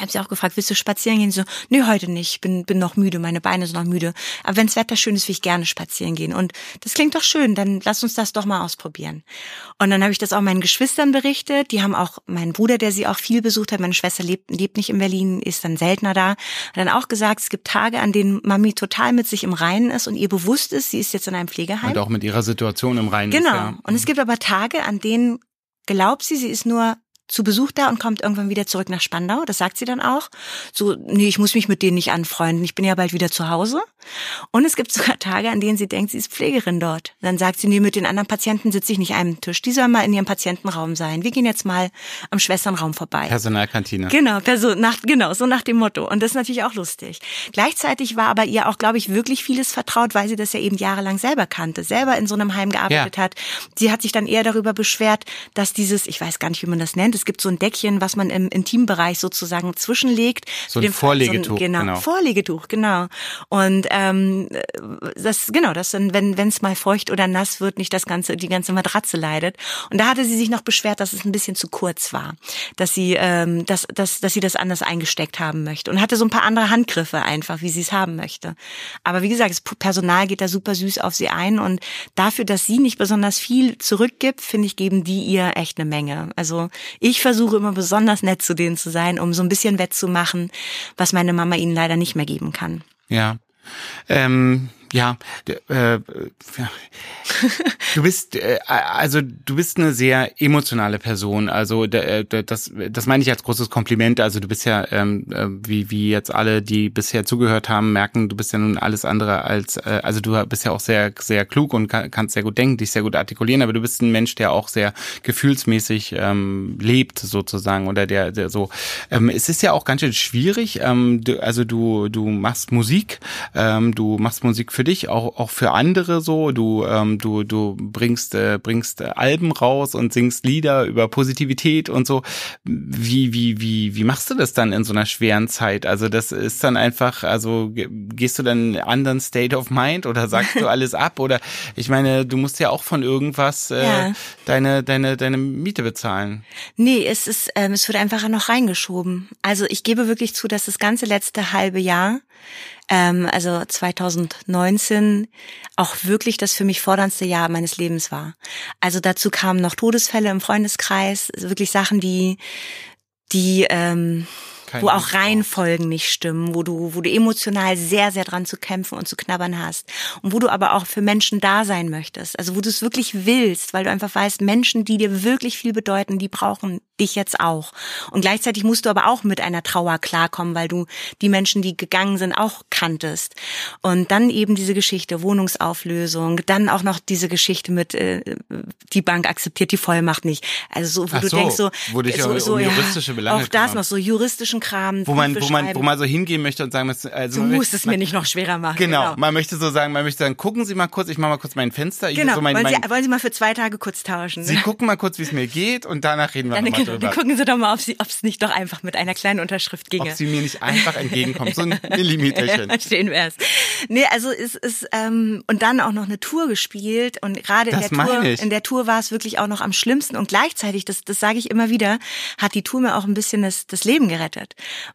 habe sie auch gefragt, willst du spazieren gehen? So, nee, heute nicht. Ich bin, bin noch müde, meine Beine sind noch müde. Aber wenns Wetter schön ist, will ich gerne spazieren gehen. Und das klingt doch schön, dann lass uns das doch mal ausprobieren. Und dann habe ich das auch meinen Geschwistern berichtet. Die haben auch, mein Bruder, der sie auch viel besucht hat, meine Schwester lebt, lebt nicht in Berlin, ist dann seltener da, hat dann auch gesagt, es gibt Tage, an denen Mami total mit sich im Reinen ist und ihr bewusst ist, sie ist jetzt in einem Pflegeheim. Und auch mit ihrer Situation im Reinen Genau. ist. Ja. Und es gibt aber Tage, an denen glaubt sie, sie ist nur zu Besuch da und kommt irgendwann wieder zurück nach Spandau. Das sagt sie dann auch. So, nee, ich muss mich mit denen nicht anfreunden. Ich bin ja bald wieder zu Hause. Und es gibt sogar Tage, an denen sie denkt, sie ist Pflegerin dort. Dann sagt sie, nee, mit den anderen Patienten sitze ich nicht an einem Tisch. Die sollen mal in ihrem Patientenraum sein. Wir gehen jetzt mal am Schwesternraum vorbei. Personalkantine. Genau, Person, nach, genau, so nach dem Motto. Und das ist natürlich auch lustig. Gleichzeitig war aber ihr auch, glaube ich, wirklich vieles vertraut, weil sie das ja eben jahrelang selber kannte, selber in so einem Heim gearbeitet Ja. hat. Sie hat sich dann eher darüber beschwert, dass dieses, ich weiß gar nicht, wie man das nennt, es gibt so ein Deckchen, was man im Intimbereich sozusagen zwischenlegt. So ein Für den Fall- Vorlegetuch, genau, genau. Vorlegetuch, genau. Und ähm, das, genau, das dann, wenn wenn es mal feucht oder nass wird, nicht das ganze, die ganze Matratze leidet. Und da hatte sie sich noch beschwert, dass es ein bisschen zu kurz war, dass sie, ähm, dass, dass, dass sie das anders eingesteckt haben möchte und hatte so ein paar andere Handgriffe einfach, wie sie es haben möchte. Aber wie gesagt, das Personal geht da super süß auf sie ein und dafür, dass sie nicht besonders viel zurückgibt, finde ich, geben die ihr echt eine Menge. Also ich versuche immer besonders nett zu denen zu sein, um so ein bisschen wettzumachen, was meine Mama ihnen leider nicht mehr geben kann. Ja. Ähm, ja, äh, du bist äh, also du bist eine sehr emotionale Person. Also äh, das das meine ich als großes Kompliment. Also du bist ja ähm, äh, wie wie jetzt alle, die bisher zugehört haben, merken, du bist ja nun alles andere als äh, also du bist ja auch sehr sehr klug und kann, kannst sehr gut denken, dich sehr gut artikulieren. Aber du bist ein Mensch, der auch sehr gefühlsmäßig ähm, lebt sozusagen oder der der so. Ähm, es ist ja auch ganz schön schwierig. Ähm, du, also du du machst Musik, ähm, du machst Musik für dich, auch auch für andere so. Du ähm, du du bringst äh, bringst äh, Alben raus und singst Lieder über Positivität und so. Wie wie wie wie machst du das dann in so einer schweren Zeit? Also das ist dann einfach, also ge- gehst du dann in einen anderen State of Mind oder sagst du alles ab oder ich meine, du musst ja auch von irgendwas äh, Ja. deine deine deine Miete bezahlen. Nee, es ist, ähm, es wird einfach noch reingeschoben. Also ich gebe wirklich zu, dass das ganze letzte halbe Jahr, ähm, also 2019, auch wirklich das für mich forderndste Jahr meines Lebens war. Also dazu kamen noch Todesfälle im Freundeskreis, also wirklich Sachen, die, die, ähm, Kein wo auch. Reihenfolgen nicht stimmen, wo du, wo du emotional sehr, sehr dran zu kämpfen und zu knabbern hast und wo du aber auch für Menschen da sein möchtest. Also wo du es wirklich willst, weil du einfach weißt, Menschen, die dir wirklich viel bedeuten, die brauchen dich jetzt auch. Und gleichzeitig musst du aber auch mit einer Trauer klarkommen, weil du die Menschen, die gegangen sind, auch kanntest. Und dann eben diese Geschichte Wohnungsauflösung, dann auch noch diese Geschichte mit äh, die Bank akzeptiert die Vollmacht nicht. Also so, wo Ach du so, denkst so, wo dich so, um so juristische Belange auch das noch so juristischen Kram, Wo man, wo man, wo man so hingehen möchte und sagen muss, also Du musst es mir nicht noch schwerer machen. Genau, man möchte so sagen, man möchte sagen, gucken Sie mal kurz, ich mache mal kurz mein Fenster. Ich, Genau. so mein, wollen, mein, Sie, wollen Sie mal für zwei Tage kurz tauschen? Sie gucken mal kurz, wie es mir geht und danach reden wir Dann, nochmal dann drüber. gucken Sie doch mal, ob ob es nicht doch einfach mit einer kleinen Unterschrift Ob ginge. sie mir nicht einfach entgegenkommt, so ein Millimeterchen. schön. Wär's. Nee, also es ist ähm, und dann auch noch eine Tour gespielt und gerade in der Tour, in der Tour war es wirklich auch noch am schlimmsten und gleichzeitig, das, das sage ich immer wieder, hat die Tour mir auch ein bisschen das, das Leben gerettet,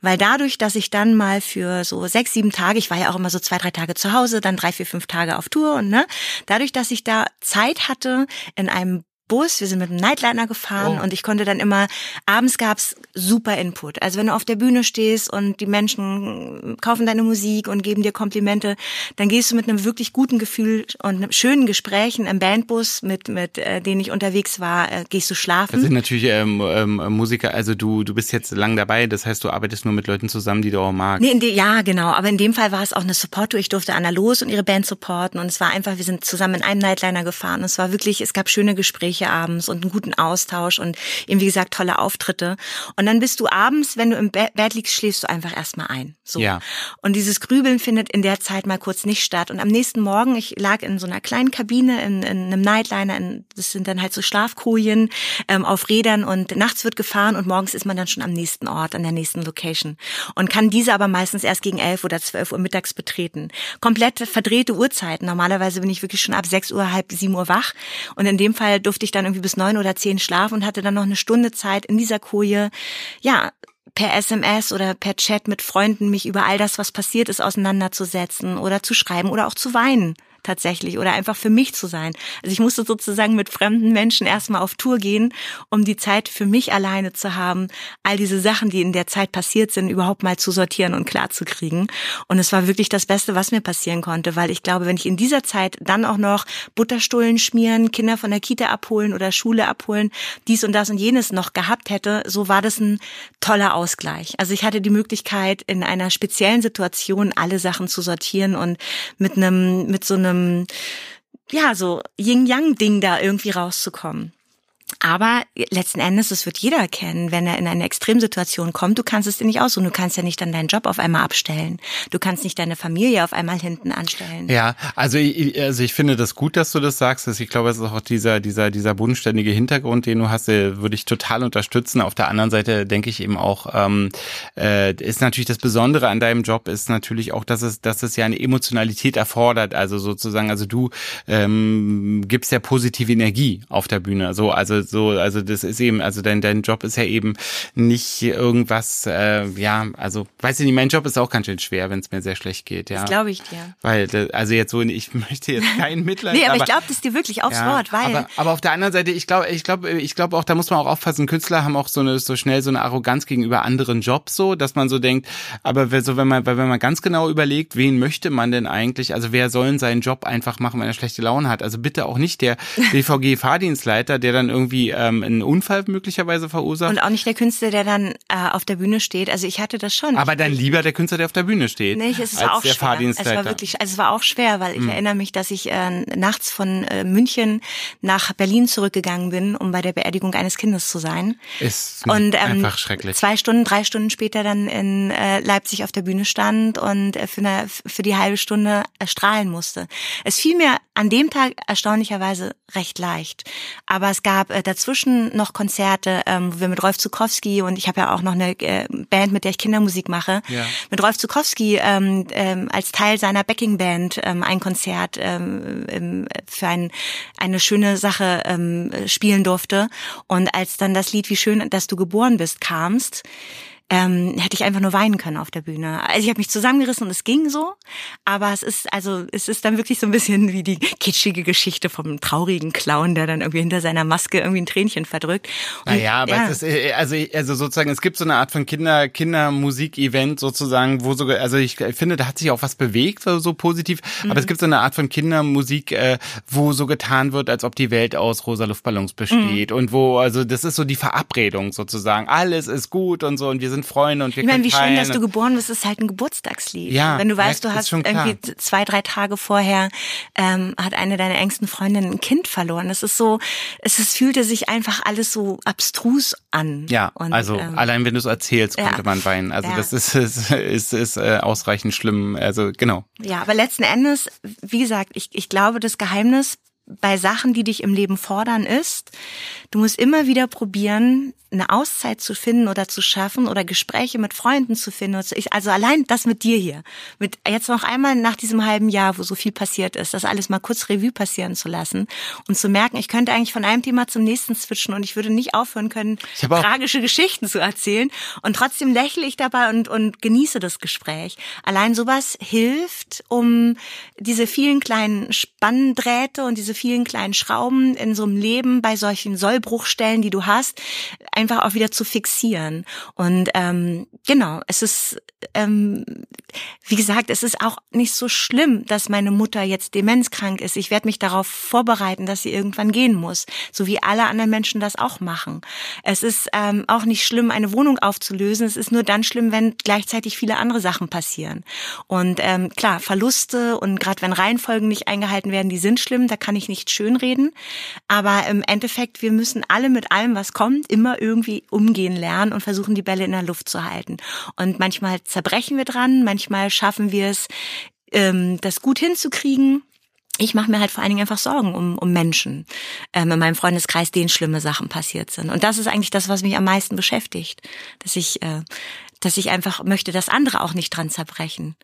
weil dadurch, dass ich dann mal für so sechs, sieben Tage, ich war ja auch immer so zwei, drei Tage zu Hause, dann drei, vier, fünf Tage auf Tour und ne, dadurch, dass ich da Zeit hatte in einem Bus, wir sind mit dem Nightliner gefahren Oh. und ich konnte dann immer, abends gab's super Input. Also wenn du auf der Bühne stehst und die Menschen kaufen deine Musik und geben dir Komplimente, dann gehst du mit einem wirklich guten Gefühl und einem schönen Gesprächen im Bandbus, mit, mit äh, denen ich unterwegs war, äh, gehst du Das schlafen. sind natürlich ähm, ähm, Musiker, also du, du bist jetzt lang dabei, das heißt, du arbeitest nur mit Leuten zusammen, die du auch magst. Nee, in de, ja, genau. Aber in dem Fall war es auch eine Support-Tour. Ich durfte Anna Los und ihre Band supporten. Und es war einfach, wir sind zusammen in einem Nightliner gefahren. Und es war wirklich, es gab schöne Gespräche abends und einen guten Austausch und eben, wie gesagt, tolle Auftritte. Und dann bist du abends, wenn du im Be- Bett liegst, schläfst du einfach erstmal ein. So. Ja. Und dieses Grübeln findet in der Zeit mal kurz nicht statt. Und am nächsten Morgen, ich lag in so einer kleinen Kabine, in, in einem Nightliner, in, das sind dann halt so Schlafkojen ähm, auf Rädern und nachts wird gefahren und morgens ist man dann schon am nächsten Ort, an der nächsten Location. Und kann diese aber meistens erst gegen elf oder zwölf Uhr mittags betreten. Komplett verdrehte Uhrzeiten. Normalerweise bin ich wirklich schon ab sechs Uhr, halb sieben Uhr wach. Und in dem Fall durfte ich dann irgendwie bis neun oder zehn schlafen und hatte dann noch eine Stunde Zeit in dieser Koje, ja, per SMS oder per Chat mit Freunden mich über all das, was passiert ist, auseinanderzusetzen oder zu schreiben oder auch zu weinen tatsächlich oder einfach für mich zu sein. Also ich musste sozusagen mit fremden Menschen erstmal auf Tour gehen, um die Zeit für mich alleine zu haben, all diese Sachen, die in der Zeit passiert sind, überhaupt mal zu sortieren und klar zu kriegen. Und es war wirklich das Beste, was mir passieren konnte, weil ich glaube, wenn ich in dieser Zeit dann auch noch Butterstullen schmieren, Kinder von der Kita abholen oder Schule abholen, dies und das und jenes noch gehabt hätte, so war das ein toller Ausgleich. Also ich hatte die Möglichkeit, in einer speziellen Situation alle Sachen zu sortieren und mit einem, mit so einem, ja, so Yin-Yang-Ding da irgendwie rauszukommen. Aber letzten Endes, das wird jeder kennen, wenn er in eine Extremsituation kommt. Du kannst es dir nicht aussuchen. Du kannst ja nicht dann deinen Job auf einmal abstellen. Du kannst nicht deine Familie auf einmal hinten anstellen. Ja, also ich, also ich finde das gut, dass du das sagst. Also Ich glaube, es ist auch dieser, dieser, dieser bodenständige Hintergrund, den du hast, würde ich total unterstützen. Auf der anderen Seite denke ich eben auch, ähm, äh, ist natürlich das Besondere an deinem Job ist natürlich auch, dass es, dass es ja eine Emotionalität erfordert. Also sozusagen, also du ähm, gibst ja positive Energie auf der Bühne. So, also so, also das ist eben, also dein, dein Job ist ja eben nicht irgendwas, äh, ja, also weißt du nicht, mein Job ist auch ganz schön schwer, wenn es mir sehr schlecht geht, ja. Das glaube ich dir. Weil, also jetzt so, ich möchte jetzt kein Mitleid. Nee, aber, ich glaube das dir wirklich aufs ja, Wort, weil Aber, aber auf der anderen Seite, ich glaube, ich glaube, ich glaube auch, da muss man auch aufpassen. Künstler haben auch so eine so schnell so eine Arroganz gegenüber anderen Jobs, so, dass man so denkt. Aber wenn- so, wenn man, weil wenn man ganz genau überlegt, wen möchte man denn eigentlich? Also wer soll seinen Job einfach machen, wenn er schlechte Laune hat? Also bitte auch nicht der BVG-Fahrdienstleiter, der dann irgendwie ähm, einen Unfall möglicherweise verursacht. und auch nicht der Künstler, der dann äh, auf der Bühne steht. Also ich hatte das schon. aber dann lieber der Künstler, der auf der Bühne steht, Nee, es ist als auch der schwer. Es Fahrdienstleiter. war wirklich, also es war auch schwer, weil ich erinnere mich, dass ich äh, nachts von äh, München nach Berlin zurückgegangen bin, um bei der Beerdigung eines Kindes zu sein. ist Und ähm, einfach schrecklich. zwei Stunden, drei Stunden später dann in äh, Leipzig auf der Bühne stand und äh, für, eine, für die halbe Stunde äh, strahlen musste. Es fiel mir an dem Tag erstaunlicherweise recht leicht. Aber es gab äh, dazwischen noch Konzerte, ähm, wo wir mit Rolf Zukowski und ich habe ja auch noch eine äh, Band, mit der ich Kindermusik mache, Ja. mit Rolf Zukowski ähm, ähm, als Teil seiner Backingband ähm, ein Konzert ähm, für ein, eine schöne Sache ähm, spielen durfte. Und als dann das Lied Wie schön, dass du geboren bist kamst, ähm, hätte ich einfach nur weinen können auf der Bühne. Also ich habe mich zusammengerissen und es ging so, aber es ist also es ist dann wirklich so ein bisschen wie die kitschige Geschichte vom traurigen Clown, der dann irgendwie hinter seiner Maske irgendwie ein Tränchen verdrückt. Und, Naja, aber ja. es ist, äh, also, also sozusagen, es gibt so eine Art von Kinder, Kindermusik-Event sozusagen, wo sogar, also ich finde, da hat sich auch was bewegt, so, so positiv, Mhm. aber es gibt so eine Art von Kindermusik, äh, wo so getan wird, als ob die Welt aus rosa Luftballons besteht Mhm. und wo, also das ist so die Verabredung sozusagen, alles ist gut und so und wir sind Freunde und wir Ich meine, wie schön, dass du geboren bist, ist halt ein Geburtstagslied. Ja, Wenn du weißt, ja, du hast irgendwie zwei, drei Tage vorher ähm, hat eine deiner engsten Freundinnen ein Kind verloren. Es ist so, es ist, fühlte sich einfach alles so abstrus an. Ja, Und, also ähm, allein wenn du es erzählst, ja. könnte man weinen. Also Ja. das ist, ist, ist, ist äh, ausreichend schlimm. Also genau. Ja, aber letzten Endes, wie gesagt, ich, ich glaube, das Geheimnis bei Sachen, die dich im Leben fordern, ist, du musst immer wieder probieren, eine Auszeit zu finden oder zu schaffen oder Gespräche mit Freunden zu finden. Also allein das mit dir hier, mit jetzt noch einmal nach diesem halben Jahr, wo so viel passiert ist, das alles mal kurz Revue passieren zu lassen und zu merken, ich könnte eigentlich von einem Thema zum nächsten switchen und ich würde nicht aufhören können, tragische Geschichten zu erzählen und trotzdem lächle ich dabei und, und genieße das Gespräch. Allein sowas hilft, um diese vielen kleinen Spanndrähte und diese vielen kleinen Schrauben in so einem Leben bei solchen Sollbruchstellen, die du hast, einfach auch wieder zu fixieren. Und ähm, genau, es ist, ähm, wie gesagt, es ist auch nicht so schlimm, dass meine Mutter jetzt demenzkrank ist. Ich werde mich darauf vorbereiten, dass sie irgendwann gehen muss, so wie alle anderen Menschen das auch machen. Es ist ähm, auch nicht schlimm, eine Wohnung aufzulösen. Es ist nur dann schlimm, wenn gleichzeitig viele andere Sachen passieren. Und ähm, klar, Verluste und gerade wenn Reihenfolgen nicht eingehalten werden, die sind schlimm. Da kann ich nicht schönreden. Aber im Endeffekt, wir müssen alle mit allem, was kommt, immer irgendwie umgehen lernen und versuchen, die Bälle in der Luft zu halten. Und manchmal zerbrechen wir dran, manchmal schaffen wir es, ähm, das gut hinzukriegen. Ich mache mir halt vor allen Dingen einfach Sorgen um, um Menschen ähm, in meinem Freundeskreis, denen schlimme Sachen passiert sind. Und das ist eigentlich das, was mich am meisten beschäftigt, dass ich, äh, dass ich einfach möchte, dass andere auch nicht dran zerbrechen.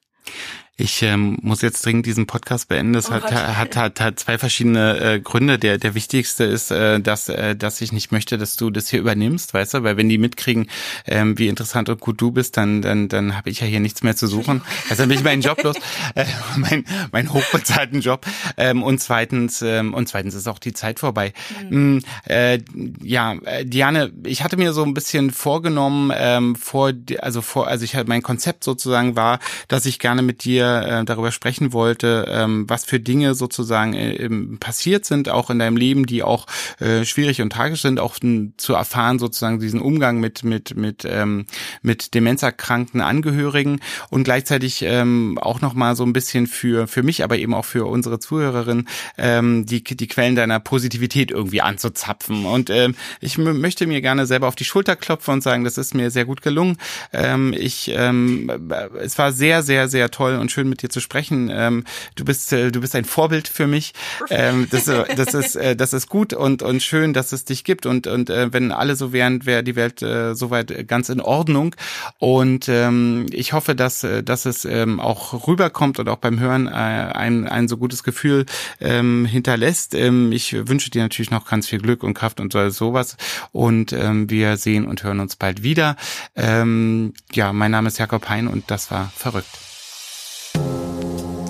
Ich ähm, muss jetzt dringend diesen Podcast beenden. Das oh hat, hat, hat, hat zwei verschiedene äh, Gründe. Der, der wichtigste ist, äh, dass, äh, dass ich nicht möchte, dass du das hier übernimmst, weißt du? Weil wenn die mitkriegen, ähm, wie interessant und gut du bist, dann, dann, dann habe ich ja hier nichts mehr zu suchen. Also dann bin ich meinen Job los, äh, mein, mein hochbezahlten Job. Ähm, und zweitens, ähm, und zweitens ist auch die Zeit vorbei. Mhm. Äh, ja, äh, Diane, ich hatte mir so ein bisschen vorgenommen, ähm, vor, also vor, also ich hatte mein Konzept sozusagen war, dass ich gerne mit dir äh, darüber sprechen wollte, ähm, was für Dinge sozusagen äh, passiert sind, auch in deinem Leben, die auch äh, schwierig und tragisch sind, auch n, zu erfahren sozusagen diesen Umgang mit mit mit ähm, mit demenzerkrankten Angehörigen und gleichzeitig ähm, auch noch so ein bisschen für für mich, aber eben auch für unsere Zuhörerin ähm, die die Quellen deiner Positivität irgendwie anzuzapfen. Und ähm, ich möchte mir gerne selber auf die Schulter klopfen und sagen, das ist mir sehr gut gelungen. Ähm, ich ähm, es war sehr sehr sehr toll und schön mit dir zu sprechen. Ähm, du bist äh, du bist ein Vorbild für mich. Ähm, das, äh, das ist äh, das ist gut und und schön, dass es dich gibt und und äh, wenn alle so wären, wäre die Welt äh, soweit ganz in Ordnung. Und ähm, ich hoffe, dass äh, dass es ähm, auch rüberkommt und auch beim Hören äh, ein ein so gutes Gefühl ähm, hinterlässt. Ähm, ich wünsche dir natürlich noch ganz viel Glück und Kraft und sowas. Und ähm, wir sehen und hören uns bald wieder. Ähm, ja, mein Name ist Jakob Hein und das war verrückt.